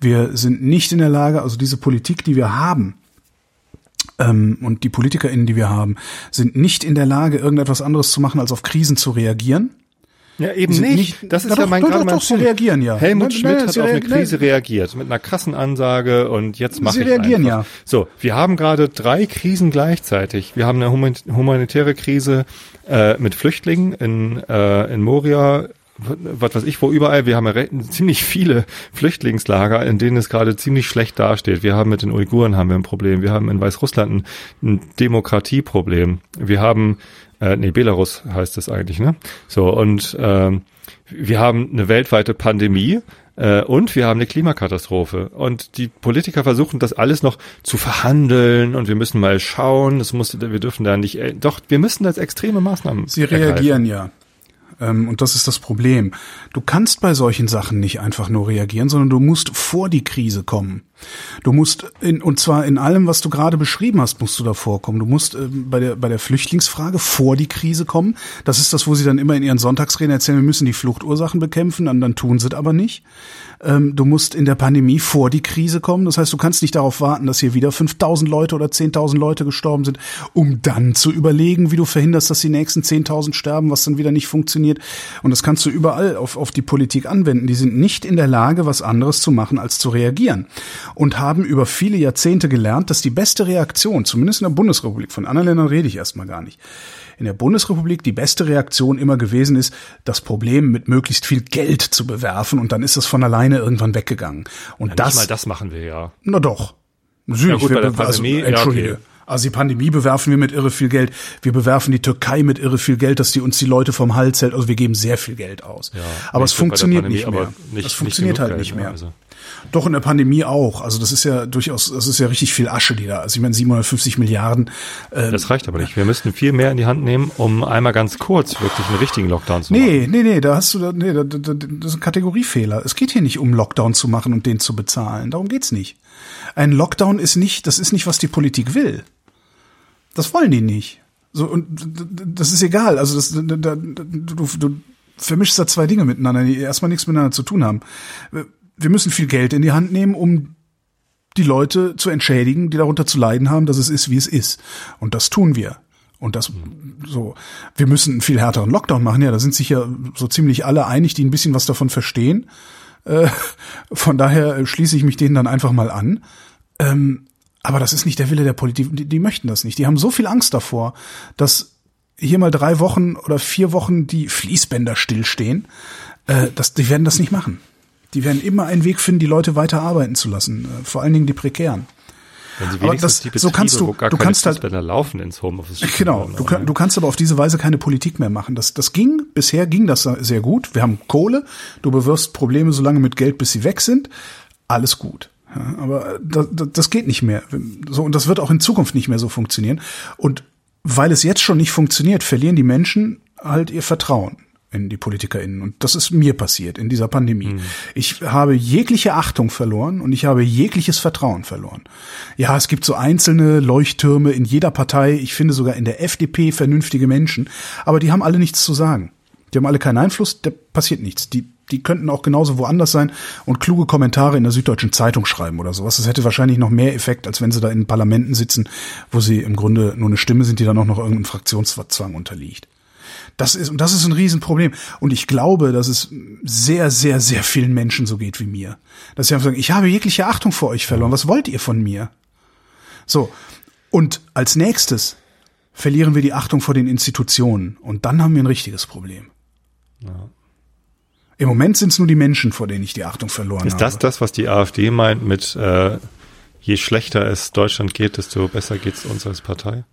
Wir sind nicht in der Lage, also diese Politik, die wir haben, und die PolitikerInnen, die wir haben, sind nicht in der Lage, irgendetwas anderes zu machen, als auf Krisen zu reagieren. Ja, eben nicht. nicht. Das ist ja, ja mein, doch, doch, doch, Sie reagieren ja. Helmut Schmidt nein, hat auf eine Krise reagiert mit einer krassen Ansage und jetzt mache ich Sie reagieren einfach. ja. So, wir haben gerade drei Krisen gleichzeitig. Wir haben eine humanitäre Krise äh, mit Flüchtlingen in, äh, in Moria, was weiß ich, wo überall, wir haben ja ziemlich viele Flüchtlingslager, in denen es gerade ziemlich schlecht dasteht. Wir haben mit den Uiguren haben wir ein Problem. Wir haben in Weißrussland ein, ein Demokratieproblem. Wir haben, äh, nee, Belarus heißt das eigentlich, ne? So, und äh, wir haben eine weltweite Pandemie äh, und wir haben eine Klimakatastrophe. Und die Politiker versuchen das alles noch zu verhandeln und wir müssen mal schauen, es muss, wir dürfen da nicht, äh, doch, wir müssen als extreme Maßnahmen. Sie reagieren ergreifen. ja. Ähm, und das ist das Problem. Du kannst bei solchen Sachen nicht einfach nur reagieren, sondern du musst vor die Krise kommen. Du musst in, und zwar in allem, was du gerade beschrieben hast, musst du davor kommen. Du musst äh, bei der bei der Flüchtlingsfrage vor die Krise kommen. Das ist das, wo sie dann immer in ihren Sonntagsreden erzählen, wir müssen die Fluchtursachen bekämpfen, und dann tun sie es aber nicht. Ähm, du musst in der Pandemie vor die Krise kommen. Das heißt, du kannst nicht darauf warten, dass hier wieder 5000 Leute oder 10.000 Leute gestorben sind, um dann zu überlegen, wie du verhinderst, dass die nächsten 10.000 sterben, was dann wieder nicht funktioniert. Und das kannst du überall auf, auf die Politik anwenden. Die sind nicht in der Lage, was anderes zu machen, als zu reagieren. Und haben über viele Jahrzehnte gelernt, dass die beste Reaktion, zumindest in der Bundesrepublik, von anderen Ländern rede ich erstmal gar nicht, in der Bundesrepublik die beste Reaktion immer gewesen ist, das Problem mit möglichst viel Geld zu bewerfen und dann ist es von alleine irgendwann weggegangen. Und ja, das. mal das machen wir ja. Na doch. Natürlich. Ja, gut, bei der Pandemie, also, Entschuldige. Ja, okay. Also die Pandemie bewerfen wir mit irre viel Geld. Wir bewerfen die Türkei mit irre viel Geld, dass die uns die Leute vom Hals hält. Also wir geben sehr viel Geld aus. Ja, aber es funktioniert Pandemie, nicht mehr. Nicht, es funktioniert halt Geld, nicht mehr. Also. Doch in der Pandemie auch. Also das ist ja durchaus, das ist ja richtig viel Asche, die da. Also ich meine 750 Milliarden. Ähm, das reicht aber nicht. Wir müssten viel mehr in die Hand nehmen, um einmal ganz kurz wirklich einen richtigen Lockdown zu machen. Nee, nee, nee, da hast du, nee, das ist ein Kategoriefehler. Es geht hier nicht um Lockdown zu machen und den zu bezahlen. Darum geht's nicht. Ein Lockdown ist nicht, das ist nicht, was die Politik will. Das wollen die nicht. So und das ist egal. Also das, da, da, du, du vermischst da zwei Dinge miteinander, die erstmal nichts miteinander zu tun haben wir müssen viel Geld in die Hand nehmen, um die Leute zu entschädigen, die darunter zu leiden haben, dass es ist, wie es ist. Und das tun wir. Und das so, wir müssen einen viel härteren Lockdown machen. Ja, da sind sich ja so ziemlich alle einig, die ein bisschen was davon verstehen. Äh, von daher schließe ich mich denen dann einfach mal an. Ähm, aber das ist nicht der Wille der Politik. Die, die möchten das nicht. Die haben so viel Angst davor, dass hier mal drei Wochen oder vier Wochen die Fließbänder stillstehen. Äh, das, die werden das nicht machen. Die werden immer einen Weg finden, die Leute weiter arbeiten zu lassen, äh, vor allen Dingen die prekären. Wenn sie wenigstens das, die Betriebe, so kannst du, du kannst halt laufen ins Homeoffice. Genau, du, kann, du kannst aber auf diese Weise keine Politik mehr machen. Das, das ging, bisher ging das sehr gut. Wir haben Kohle, du bewirfst Probleme so lange mit Geld, bis sie weg sind. Alles gut. Ja, aber das, das geht nicht mehr. So, und das wird auch in Zukunft nicht mehr so funktionieren. Und weil es jetzt schon nicht funktioniert, verlieren die Menschen halt ihr Vertrauen in die PolitikerInnen. Und das ist mir passiert in dieser Pandemie. Mhm. Ich habe jegliche Achtung verloren und ich habe jegliches Vertrauen verloren. Ja, es gibt so einzelne Leuchttürme in jeder Partei. Ich finde sogar in der FDP vernünftige Menschen. Aber die haben alle nichts zu sagen. Die haben alle keinen Einfluss, da passiert nichts. Die, die könnten auch genauso woanders sein und kluge Kommentare in der Süddeutschen Zeitung schreiben oder sowas. Das hätte wahrscheinlich noch mehr Effekt, als wenn sie da in Parlamenten sitzen, wo sie im Grunde nur eine Stimme sind, die dann auch noch irgendeinem Fraktionszwang unterliegt. Das ist, und das ist ein Riesenproblem. Und ich glaube, dass es sehr, sehr, sehr vielen Menschen so geht wie mir. Dass sie einfach sagen, ich habe jegliche Achtung vor euch verloren. Was wollt ihr von mir? So. Und als nächstes verlieren wir die Achtung vor den Institutionen. Und dann haben wir ein richtiges Problem. Ja. Im Moment sind es nur die Menschen, vor denen ich die Achtung verloren habe. Ist das das, was die AfD meint mit äh, je schlechter es Deutschland geht, desto besser geht es uns als Partei?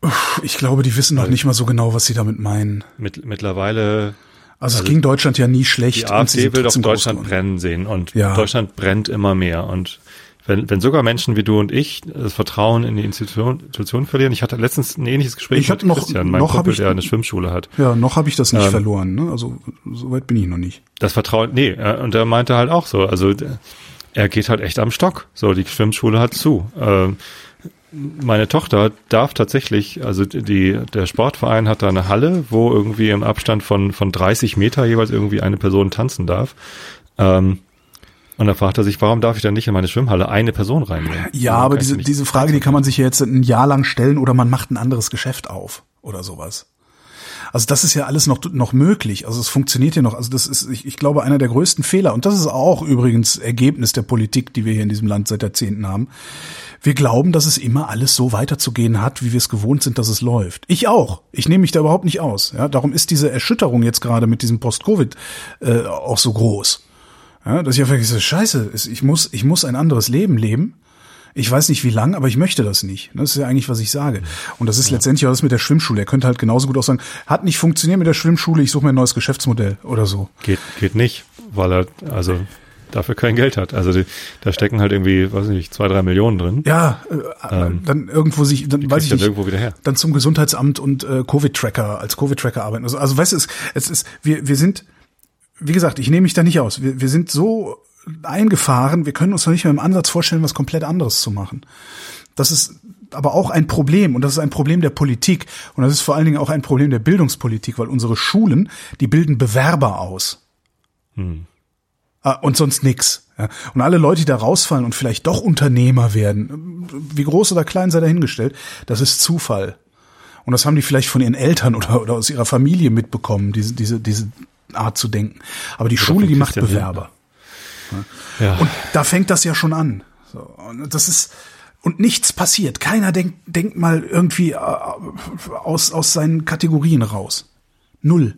Ich glaube, die wissen noch nicht mal so genau, was sie damit meinen. Mit, mittlerweile. Also, also es ging Deutschland ja nie schlecht. Die AfD will doch Deutschland brennen sehen und ja. Deutschland brennt immer mehr und wenn, wenn sogar Menschen wie du und ich das Vertrauen in die Institution, Institution verlieren. Ich hatte letztens ein ähnliches Gespräch ich mit noch, Christian, mein noch Kumpel, ich, der eine Schwimmschule hat. Ja, noch habe ich das nicht ähm, verloren. Ne? Also so weit bin ich noch nicht. Das Vertrauen, nee, und er meinte halt auch so, also er geht halt echt am Stock. So, die Schwimmschule hat zu. Ähm, meine Tochter darf tatsächlich, also die, der Sportverein hat da eine Halle, wo irgendwie im Abstand von, von 30 Meter jeweils irgendwie eine Person tanzen darf. Ähm, und da fragt er sich, warum darf ich dann nicht in meine Schwimmhalle eine Person reinnehmen? Ja, aber diese, diese Frage, die kann man sich ja jetzt ein Jahr lang stellen oder man macht ein anderes Geschäft auf oder sowas. Also das ist ja alles noch, noch möglich. Also es funktioniert ja noch. Also das ist, ich, ich glaube, einer der größten Fehler. Und das ist auch übrigens Ergebnis der Politik, die wir hier in diesem Land seit Jahrzehnten haben. Wir glauben, dass es immer alles so weiterzugehen hat, wie wir es gewohnt sind, dass es läuft. Ich auch. Ich nehme mich da überhaupt nicht aus. Ja, darum ist diese Erschütterung jetzt gerade mit diesem Post-Covid äh, auch so groß. Ja, dass ich einfach so, scheiße, ich muss, ich muss ein anderes Leben leben ich weiß nicht wie lang, aber ich möchte das nicht. Das ist ja eigentlich, was ich sage. Und das ist ja. letztendlich auch das mit der Schwimmschule. Er könnte halt genauso gut auch sagen, hat nicht funktioniert mit der Schwimmschule, ich suche mir ein neues Geschäftsmodell oder so. Geht, geht nicht, weil er, also dafür kein Geld hat. Also die, da stecken halt irgendwie, weiß nicht, zwei, drei Millionen drin. Ja, äh, ähm, dann irgendwo sich, dann weiß ich dann nicht, irgendwo wieder her. dann zum Gesundheitsamt und äh, Covid-Tracker, als Covid-Tracker arbeiten. Also, also weißt du, es, es ist, wir, wir sind, wie gesagt, ich nehme mich da nicht aus. Wir, wir sind so eingefahren. Wir können uns noch nicht mehr im Ansatz vorstellen, was komplett anderes zu machen. Das ist aber auch ein Problem und das ist ein Problem der Politik und das ist vor allen Dingen auch ein Problem der Bildungspolitik, weil unsere Schulen, die bilden Bewerber aus. Hm. Ah, und sonst nix. Und alle Leute, die da rausfallen und vielleicht doch Unternehmer werden, wie groß oder klein sei dahingestellt, das ist Zufall. Und das haben die vielleicht von ihren Eltern oder, oder aus ihrer Familie mitbekommen, diese, diese, diese Art zu denken. Aber die oder Schule, die macht Bewerber. Ja. Und da fängt das ja schon an. So, und das ist und nichts passiert. Keiner denkt, denkt mal irgendwie äh, aus, aus seinen Kategorien raus. Null.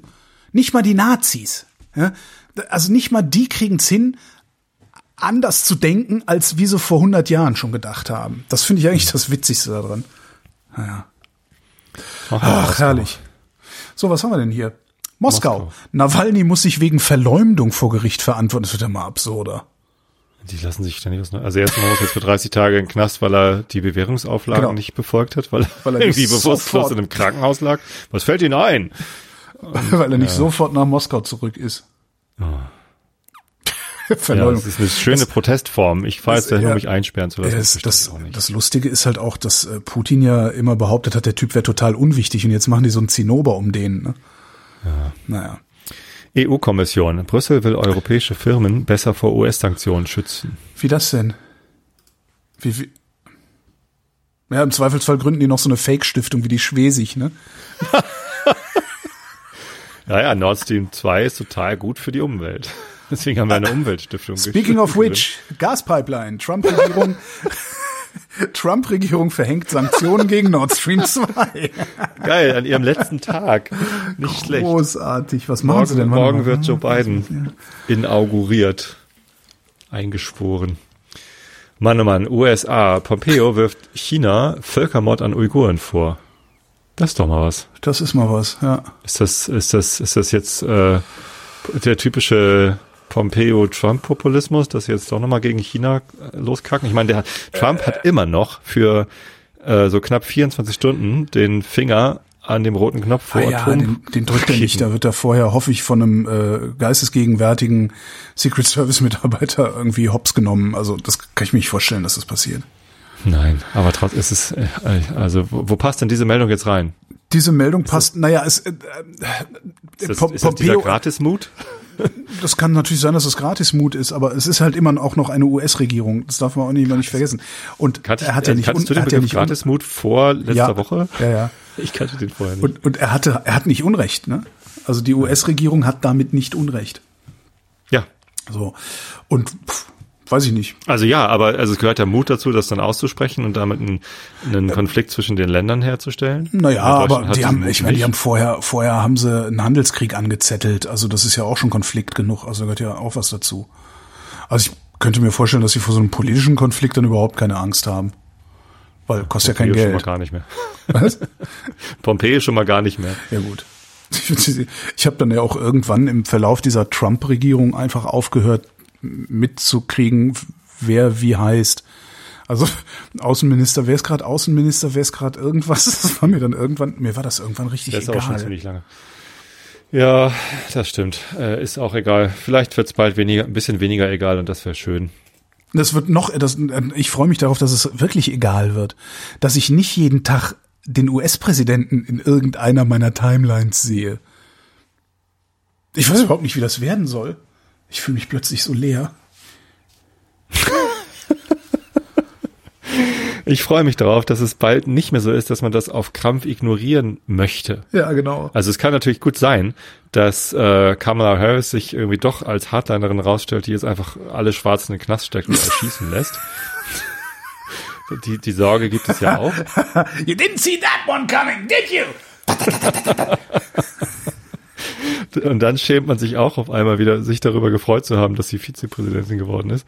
Nicht mal die Nazis. Ja? Also nicht mal die kriegen's hin, anders zu denken, als wie sie vor 100 Jahren schon gedacht haben. Das finde ich eigentlich das Witzigste daran. Naja. Ach, Ach herrlich. So, was haben wir denn hier? Moskau. Moskau. Nawalny muss sich wegen Verleumdung vor Gericht verantworten. Das wird ja mal absurder. Die lassen sich ständig was. Also erstmal muss jetzt für 30 Tage in den Knast, weil er die Bewährungsauflagen genau. nicht befolgt hat, weil, weil er irgendwie bewusstlos in einem Krankenhaus lag. Was fällt Ihnen ein? Und, weil er nicht ja. sofort nach Moskau zurück ist. Oh. Verleumdung. Ja, das ist eine schöne das, Protestform. Ich fahre jetzt dahin, um mich einsperren zu lassen. Das, das, das, Lustige ist halt auch, dass äh, Putin ja immer behauptet hat, der Typ wäre total unwichtig und jetzt machen die so einen Zinnober um den. Ne? Ja. Naja. EU-Kommission. Brüssel will europäische Firmen besser vor US-Sanktionen schützen. Wie das denn? Wie, wie? Ja, im Zweifelsfall gründen die noch so eine Fake-Stiftung wie die Schwesig, ne? naja, Nord Stream 2 ist total gut für die Umwelt. Deswegen haben wir eine Umweltstiftung. Speaking of which, Gaspipeline, Trump-Regierung. Trump-Regierung verhängt Sanktionen gegen Nord Stream 2. Geil, an ihrem letzten Tag. Nicht schlecht. Großartig. Was machen morgen, Sie denn? Morgen wird Joe Biden inauguriert. Eingeschworen. Mann, oh Mann, USA. Pompeo wirft China Völkermord an Uiguren vor. Das ist doch mal was. Das ist mal was, ja. Ist das, ist das, ist das jetzt äh, der typische Pompeo-Trump-Populismus, dass sie jetzt doch nochmal gegen China äh, loskacken? Ich meine, der Trump hat immer noch für äh, so knapp 24 Stunden den Finger an dem roten Knopf vor ah, ja, Atom den, den drückt er nicht. Da wird er vorher, hoffe ich, von einem äh, geistesgegenwärtigen Secret Service Mitarbeiter irgendwie hops genommen. Also das kann ich mir nicht vorstellen, dass das passiert. Nein, aber trotzdem ist es, äh, also wo, wo passt denn diese Meldung jetzt rein? Diese Meldung ist passt, das, naja, es, äh, ist das, ist das dieser Gratismut? Das kann natürlich sein, dass es Gratismut ist, aber es ist halt immer auch noch eine US-Regierung. Das darf man auch nicht, nicht vergessen. Und Kannte er hat ja nicht, du den hat ja nicht Gratismut vor letzter ja, Woche? Ja, ja. Ich kannte den vorher nicht. Und, und er hatte, er hat nicht Unrecht, ne? Also die US-Regierung hat damit nicht Unrecht. Ja. So. Und pff, weiß ich nicht. Also ja, aber also es gehört ja Mut dazu, das dann auszusprechen und damit einen, einen Konflikt zwischen den Ländern herzustellen. Naja, aber die haben, ich meine, die haben vorher, vorher haben sie einen Handelskrieg angezettelt. Also das ist ja auch schon Konflikt genug. Also gehört ja auch was dazu. Also ich könnte mir vorstellen, dass sie vor so einem politischen Konflikt dann überhaupt keine Angst haben. Weil kostet Pompeo ja kein Geld. schon mal gar nicht mehr. Was? Pompeo schon mal gar nicht mehr. Ja gut. Ich habe dann ja auch irgendwann im Verlauf dieser Trump-Regierung einfach aufgehört, mitzukriegen, wer wie heißt. Also Außenminister, wer ist gerade Außenminister, wer ist gerade irgendwas? Das war mir dann irgendwann, mir war das irgendwann richtig das ist egal. Auch schon ziemlich lange. Ja, das stimmt. Äh, ist auch egal. Vielleicht wird es bald weniger, ein bisschen weniger egal und das wäre schön. Das wird noch, das, ich freue mich darauf, dass es wirklich egal wird. Dass ich nicht jeden Tag den US-Präsidenten in irgendeiner meiner Timelines sehe. Ich weiß überhaupt nicht, wie das werden soll. Ich fühle mich plötzlich so leer. Ich freue mich darauf, dass es bald nicht mehr so ist, dass man das auf Krampf ignorieren möchte. Ja, genau. Also es kann natürlich gut sein, dass äh, Kamala Harris sich irgendwie doch als Hardlinerin rausstellt, die jetzt einfach alle Schwarzen in den Knast steckt und erschießen lässt. Die, die Sorge gibt es ja auch. you didn't see that one coming, did you? Und dann schämt man sich auch auf einmal wieder, sich darüber gefreut zu haben, dass sie Vizepräsidentin geworden ist.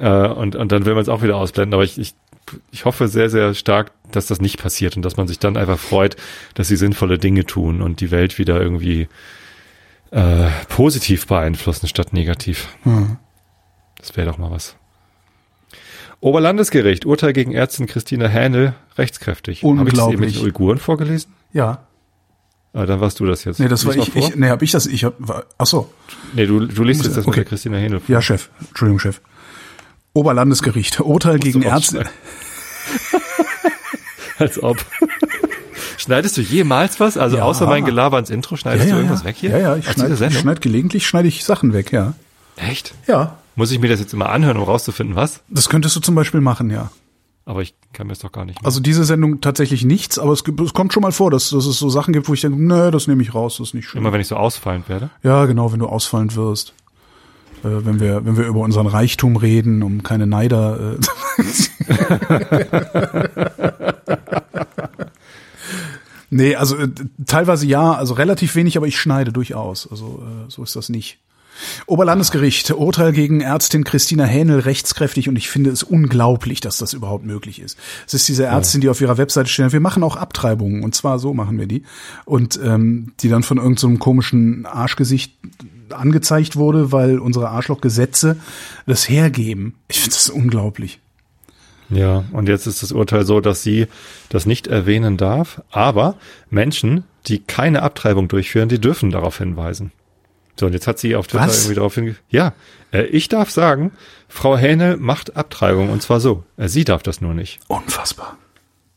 Äh, und, und dann will man es auch wieder ausblenden. Aber ich, ich, ich hoffe sehr, sehr stark, dass das nicht passiert und dass man sich dann einfach freut, dass sie sinnvolle Dinge tun und die Welt wieder irgendwie äh, positiv beeinflussen statt negativ. Hm. Das wäre doch mal was. Oberlandesgericht, Urteil gegen Ärztin Christina Hähnel, rechtskräftig. Unglaublich. Habe ich das eben mit den Uiguren vorgelesen? Ja. Ah, dann warst du das jetzt. Nee, das war ich, ich, nee, hab ich das, ich hab, ach so. Nee, du, du liest jetzt das okay. mit der Christina Hähnel vor. Ja, Chef. Entschuldigung, Chef. Oberlandesgericht. Urteil gegen Ärzte. Als ob. Schneidest du jemals was? Also ja. außer mein Gelaber ins Intro, schneidest ja, ja, du irgendwas weg hier? Ja, ja, ich schneide, schneid gelegentlich, schneide ich Sachen weg, ja. Echt? Ja. Muss ich mir das jetzt immer anhören, um rauszufinden, was? Das könntest du zum Beispiel machen, ja. Aber ich kann mir das doch gar nicht. Mehr. Also diese Sendung tatsächlich nichts, aber es, gibt, es kommt schon mal vor, dass, dass es so Sachen gibt, wo ich denke, nee, das nehme ich raus, das ist nicht schön. Immer wenn ich so ausfallend werde? Ja, genau, wenn du ausfallend wirst. Äh, wenn wir, wenn wir über unseren Reichtum reden, um keine Neider. Äh nee, also äh, teilweise ja, also relativ wenig, aber ich schneide durchaus. Also äh, so ist das nicht. Oberlandesgericht, Urteil gegen Ärztin Christina Hähnel rechtskräftig und ich finde es unglaublich, dass das überhaupt möglich ist. Es ist diese Ärztin, die auf ihrer Webseite steht, wir machen auch Abtreibungen und zwar so machen wir die und ähm, die dann von irgendeinem so komischen Arschgesicht angezeigt wurde, weil unsere Arschlochgesetze das hergeben. Ich finde das unglaublich. Ja, und jetzt ist das Urteil so, dass sie das nicht erwähnen darf, aber Menschen, die keine Abtreibung durchführen, die dürfen darauf hinweisen. So, und jetzt hat sie auf Twitter Was? irgendwie darauf hingewiesen. Ja, äh, ich darf sagen, Frau Hähne macht Abtreibung und zwar so. Äh, sie darf das nur nicht. Unfassbar.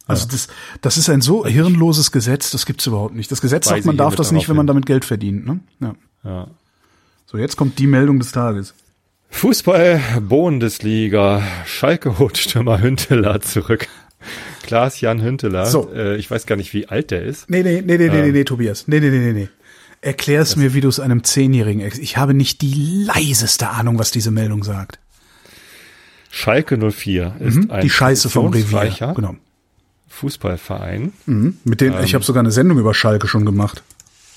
Also ja. das, das ist ein so hirnloses Gesetz, das gibt's überhaupt nicht. Das Gesetz sagt, man darf das nicht, wenn man damit Geld verdient. Ne? Ja. ja. So, jetzt kommt die Meldung des Tages. Fußball-Bundesliga. Schalke holt Stürmer Hünteler zurück. Klaas-Jan Hünteler. So. Äh, ich weiß gar nicht, wie alt der ist. Nee, nee, nee, nee, ähm, nee, nee, Tobias. Nee, nee, nee, nee, nee. Erklär es mir, wie du es einem Zehnjährigen Ich habe nicht die leiseste Ahnung, was diese Meldung sagt. Schalke 04 ist mhm, ein die Scheiße vom Revier. Genau. Fußballverein. Mhm, mit denen, ähm, ich habe sogar eine Sendung über Schalke schon gemacht.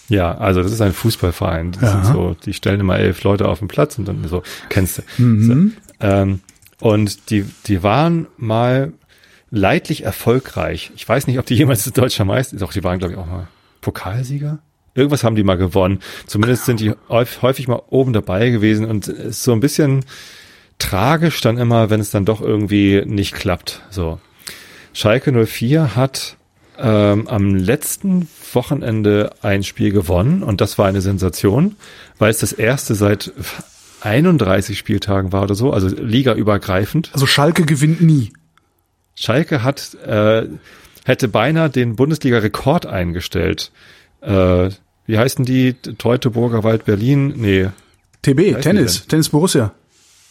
Ja, also das ist ein Fußballverein. Ja. So, die stellen immer elf Leute auf den Platz und dann so, kennst du. Mhm. So, ähm, und die, die waren mal leidlich erfolgreich. Ich weiß nicht, ob die jemals deutscher Meister, doch, die waren, glaube ich, auch mal Pokalsieger. Irgendwas haben die mal gewonnen. Zumindest sind die häufig mal oben dabei gewesen und es ist so ein bisschen tragisch dann immer, wenn es dann doch irgendwie nicht klappt. So. Schalke 04 hat ähm, am letzten Wochenende ein Spiel gewonnen und das war eine Sensation, weil es das erste seit 31 Spieltagen war oder so, also ligaübergreifend. Also Schalke gewinnt nie. Schalke hat äh, hätte beinahe den Bundesliga-Rekord eingestellt. Äh, wie heißen die? Teutoburger Wald Berlin? Nee. TB, Tennis, Tennis Borussia.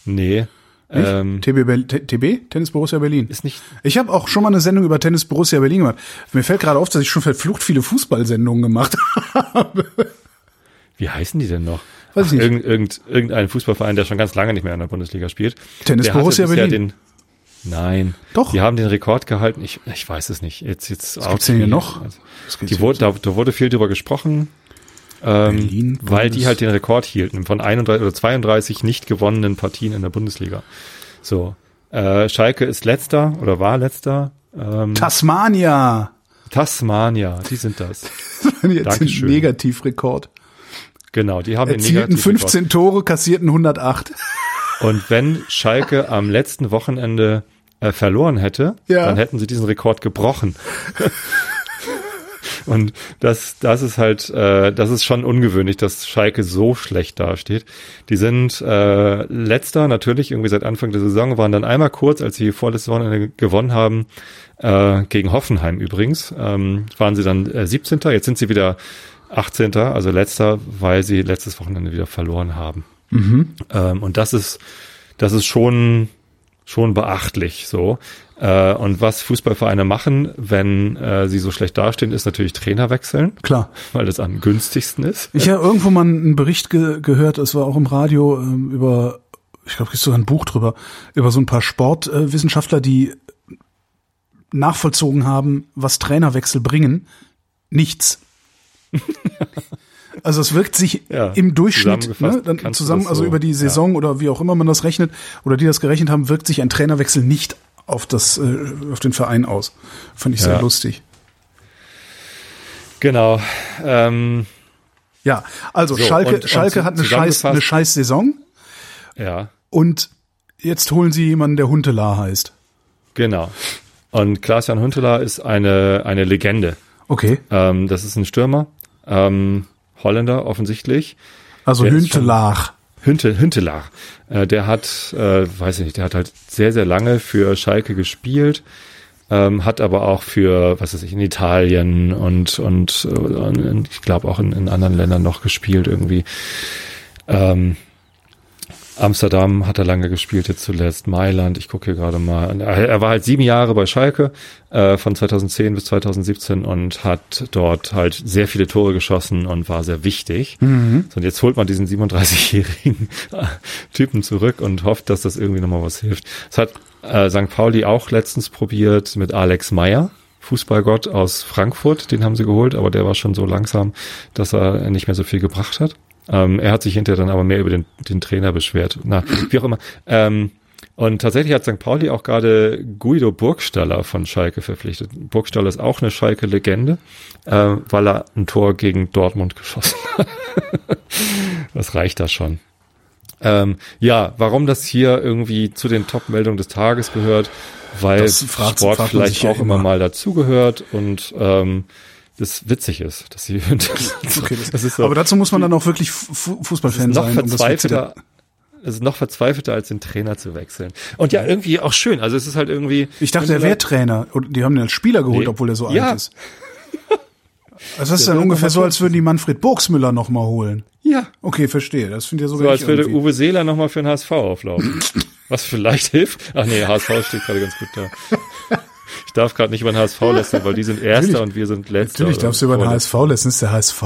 Nee. Ähm, TB, TB? Tennis Borussia Berlin. Ist nicht. Ich habe auch schon mal eine Sendung über Tennis Borussia Berlin gemacht. Mir fällt gerade auf, dass ich schon verflucht viele Fußballsendungen gemacht habe. Wie heißen die denn noch? Weiß ich nicht. Irgend, irgendein Fußballverein, der schon ganz lange nicht mehr in der Bundesliga spielt. Tennis der Borussia Berlin. Den, nein. Doch. Die haben den Rekord gehalten. Ich, ich weiß es nicht. Jetzt, jetzt Was gibt's denn hier noch? Also, die wurde, da, da wurde viel drüber gesprochen. Ähm, Berlin, weil die halt den Rekord hielten von 31 oder 32 nicht gewonnenen Partien in der Bundesliga. So, äh, Schalke ist letzter oder war letzter. Ähm, Tasmania. Tasmania, die sind das. Jetzt Dankeschön. Negativrekord. Genau, die haben Erzielten den 15 Tore, kassierten 108. Und wenn Schalke am letzten Wochenende äh, verloren hätte, ja. dann hätten sie diesen Rekord gebrochen. Und das, das ist halt, äh, das ist schon ungewöhnlich, dass Schalke so schlecht dasteht. Die sind äh, letzter, natürlich irgendwie seit Anfang der Saison, waren dann einmal kurz, als sie vorletztes Wochenende gewonnen haben, äh, gegen Hoffenheim übrigens, ähm, waren sie dann äh, 17. Jetzt sind sie wieder 18. also letzter, weil sie letztes Wochenende wieder verloren haben. Mhm. Ähm, und das ist, das ist schon, schon beachtlich so. Äh, und was Fußballvereine machen, wenn äh, sie so schlecht dastehen, ist natürlich Trainer wechseln. Klar. Weil das am günstigsten ist. Ich habe irgendwo mal einen Bericht ge gehört, es war auch im Radio ähm, über, ich glaube, es ist sogar ein Buch drüber, über so ein paar Sportwissenschaftler, die nachvollzogen haben, was Trainerwechsel bringen. Nichts. Also es wirkt sich ja, im Durchschnitt ne, dann zusammen, also so, über die Saison ja. oder wie auch immer man das rechnet oder die das gerechnet haben, wirkt sich ein Trainerwechsel nicht auf das, äh, auf den Verein aus. Fand ich sehr lustig. Genau. Ähm, ja, also so, Schalke, und, Schalke und hat eine scheiß, eine scheiß Saison. Ja. Und jetzt holen sie jemanden, der Huntelaar heißt. Genau. Und Klaas-Jan Huntelaar ist eine, eine Legende. Okay. Ähm, das ist ein Stürmer, ähm, Holländer offensichtlich. Also Huntelaar. Hünte, Hüntelach. Äh, der hat, äh, weiß ich nicht, der hat halt sehr, sehr lange für Schalke gespielt, ähm, hat aber auch für, was weiß ich, in Italien und, und, und ich glaube auch in, in anderen Ländern noch gespielt irgendwie. Ähm, Amsterdam hat er lange gespielt, jetzt zuletzt Mailand. Ich gucke hier gerade mal. Er war halt sieben Jahre bei Schalke äh, von 2010 bis 2017 und hat dort halt sehr viele Tore geschossen und war sehr wichtig. Mhm. So, und jetzt holt man diesen 37-jährigen Typen zurück und hofft, dass das irgendwie nochmal was hilft. Das hat äh, St. Pauli auch letztens probiert mit Alex Meyer. Fußballgott aus Frankfurt, den haben sie geholt, aber der war schon so langsam, dass er nicht mehr so viel gebracht hat. Ähm, er hat sich hinterher dann aber mehr über den, den Trainer beschwert. Na, wie auch immer. Ähm, und tatsächlich hat St. Pauli auch gerade Guido Burgstaller von Schalke verpflichtet. Burgstaller ist auch eine Schalke-Legende, äh, weil er ein Tor gegen Dortmund geschossen hat. das reicht da schon. Ähm, ja, warum das hier irgendwie zu den Top-Meldungen des Tages gehört, weil fragt, Sport fragt vielleicht auch immer mal dazugehört und ähm, das witzig ist, dass sie okay, das, das ist so, Aber dazu muss man dann auch wirklich Fußballfan sein. Um verzweifelter, es ist noch verzweifelter, als den Trainer zu wechseln. Und ja, irgendwie auch schön. Also es ist halt irgendwie. Ich dachte, er wäre Trainer. Und die haben den als Spieler geholt, nee. obwohl er so ja. alt ist. Also das ist dann ungefähr so, als würden die Manfred Burgsmüller nochmal holen. Ja. Okay, verstehe. Das finde ich ja sogar So, als würde Uwe Seeler nochmal für den HSV auflaufen. Was vielleicht hilft. Ach nee, HSV steht gerade ganz gut da. Ich darf gerade nicht über den HSV lästern, weil die sind Erster natürlich, und wir sind Letzter. Natürlich darfst du über den HSV lästern, ist der HSV.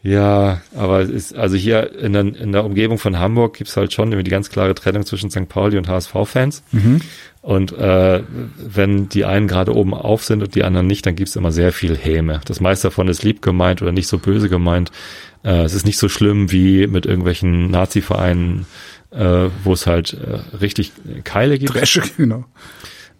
Ja, aber es ist, also hier in der, in der Umgebung von Hamburg gibt's halt schon irgendwie die ganz klare Trennung zwischen St. Pauli und HSV-Fans. Mhm. Und äh, wenn die einen gerade oben auf sind und die anderen nicht, dann gibt's immer sehr viel Häme. Das meiste davon ist lieb gemeint oder nicht so böse gemeint. Äh, es ist nicht so schlimm wie mit irgendwelchen Nazi-Vereinen, äh, wo es halt äh, richtig Keile gibt. Dresche, genau.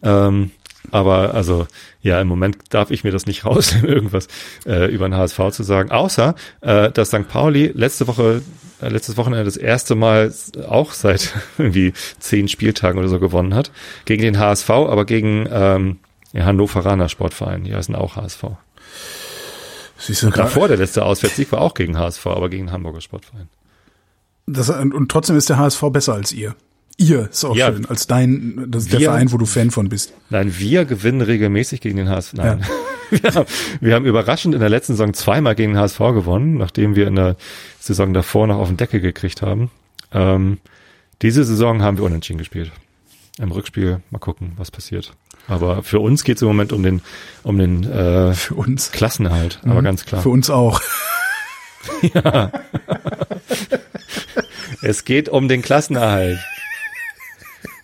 Ähm, aber also ja, im Moment darf ich mir das nicht rausnehmen, irgendwas äh, über den HSV zu sagen. Außer, äh, dass St. Pauli letzte Woche, äh, letztes Wochenende das erste Mal auch seit irgendwie zehn Spieltagen oder so gewonnen hat. Gegen den HSV, aber gegen ähm, ja, Hannoveraner Sportverein. Die heißen auch HSV. Siehst du davor der letzte Auswärtssieg war auch gegen HSV, aber gegen Hamburger Sportverein. Das, und trotzdem ist der HSV besser als ihr. Ihr ist auch ja, schön, als dein, das ist wir, der Verein, wo du Fan von bist. Nein, wir gewinnen regelmäßig gegen den HSV. Nein. Ja. wir, haben, wir haben überraschend in der letzten Saison zweimal gegen den HSV gewonnen, nachdem wir in der Saison davor noch auf den Deckel gekriegt haben. Ähm, diese Saison haben wir unentschieden gespielt. Im Rückspiel mal gucken, was passiert. Aber für uns geht es im Moment um den, um den äh, für uns. Klassenerhalt, aber mhm. ganz klar. Für uns auch. ja. es geht um den Klassenerhalt.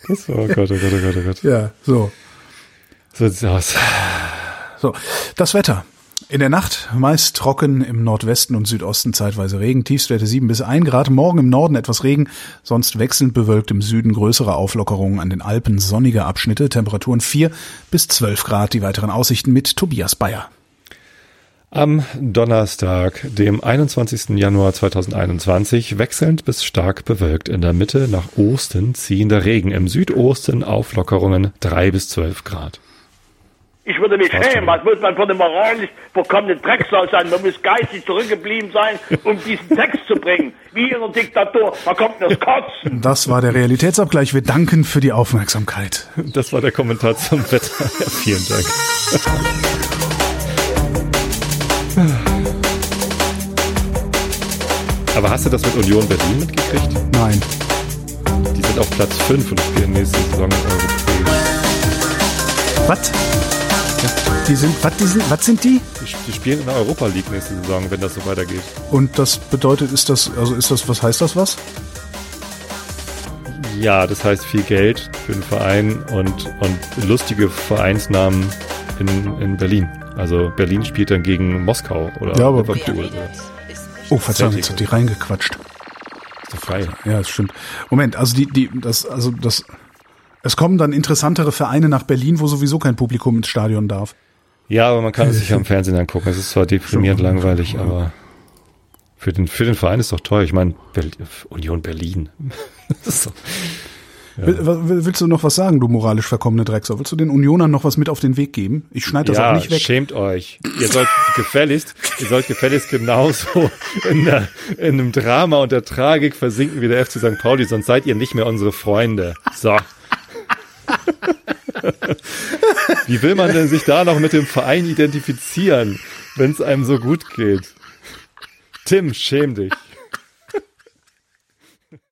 Das, oh Gott, oh Gott, oh Gott, oh Gott. Ja, so. So sieht's aus. So, das Wetter. In der Nacht meist trocken, im Nordwesten und Südosten zeitweise Regen, Tiefstwerte 7 bis 1 Grad, morgen im Norden etwas Regen, sonst wechselnd bewölkt im Süden größere Auflockerungen an den Alpen, sonnige Abschnitte, Temperaturen 4 bis 12 Grad, die weiteren Aussichten mit Tobias Bayer. Am Donnerstag, dem 21. Januar 2021, wechselnd bis stark bewölkt. In der Mitte nach Osten ziehender Regen. Im Südosten Auflockerungen 3 bis 12 Grad. Ich würde mich schämen. Was muss man für eine moralisch bekommene Drecksau sein? Man muss geistig zurückgeblieben sein, um diesen Text zu bringen. Wie in einer Diktatur. Da kommt das Kotzen. Das war der Realitätsabgleich. Wir danken für die Aufmerksamkeit. Das war der Kommentar zum Wetter. Ja, vielen Dank. Aber hast du das mit Union Berlin mitgekriegt? Nein. Die sind auf Platz 5 und spielen nächste Saison europäisch. Was? Ja. Die sind, was, die sind, was sind die? die? Die spielen in der Europa League nächste Saison, wenn das so weitergeht. Und das bedeutet, ist das, also ist das, was heißt das was? Ja, das heißt viel Geld für den Verein und, und lustige Vereinsnamen in, in Berlin. Also Berlin spielt dann gegen Moskau oder ja, aber Liverpool. Oh, Verzeihung, jetzt hat die reingequatscht. Ist doch frei. Ja, das stimmt. Moment, also die, die, das, also das, es kommen dann interessantere Vereine nach Berlin, wo sowieso kein Publikum ins Stadion darf. Ja, aber man kann es sich am Fernsehen angucken. Es ist zwar deprimierend so, langweilig, ja. aber für den, für den Verein ist doch toll. Ich meine, Union Berlin. das ist doch, ja. Willst du noch was sagen, du moralisch verkommene Drecksau? Willst du den Unionern noch was mit auf den Weg geben? Ich schneide das ja, auch nicht weg. schämt euch. Ihr sollt gefälligst, ihr sollt gefälligst genauso in, der, in einem Drama und der Tragik versinken wie der FC St. Pauli, sonst seid ihr nicht mehr unsere Freunde. So. Wie will man denn sich da noch mit dem Verein identifizieren, wenn es einem so gut geht? Tim, schäm dich.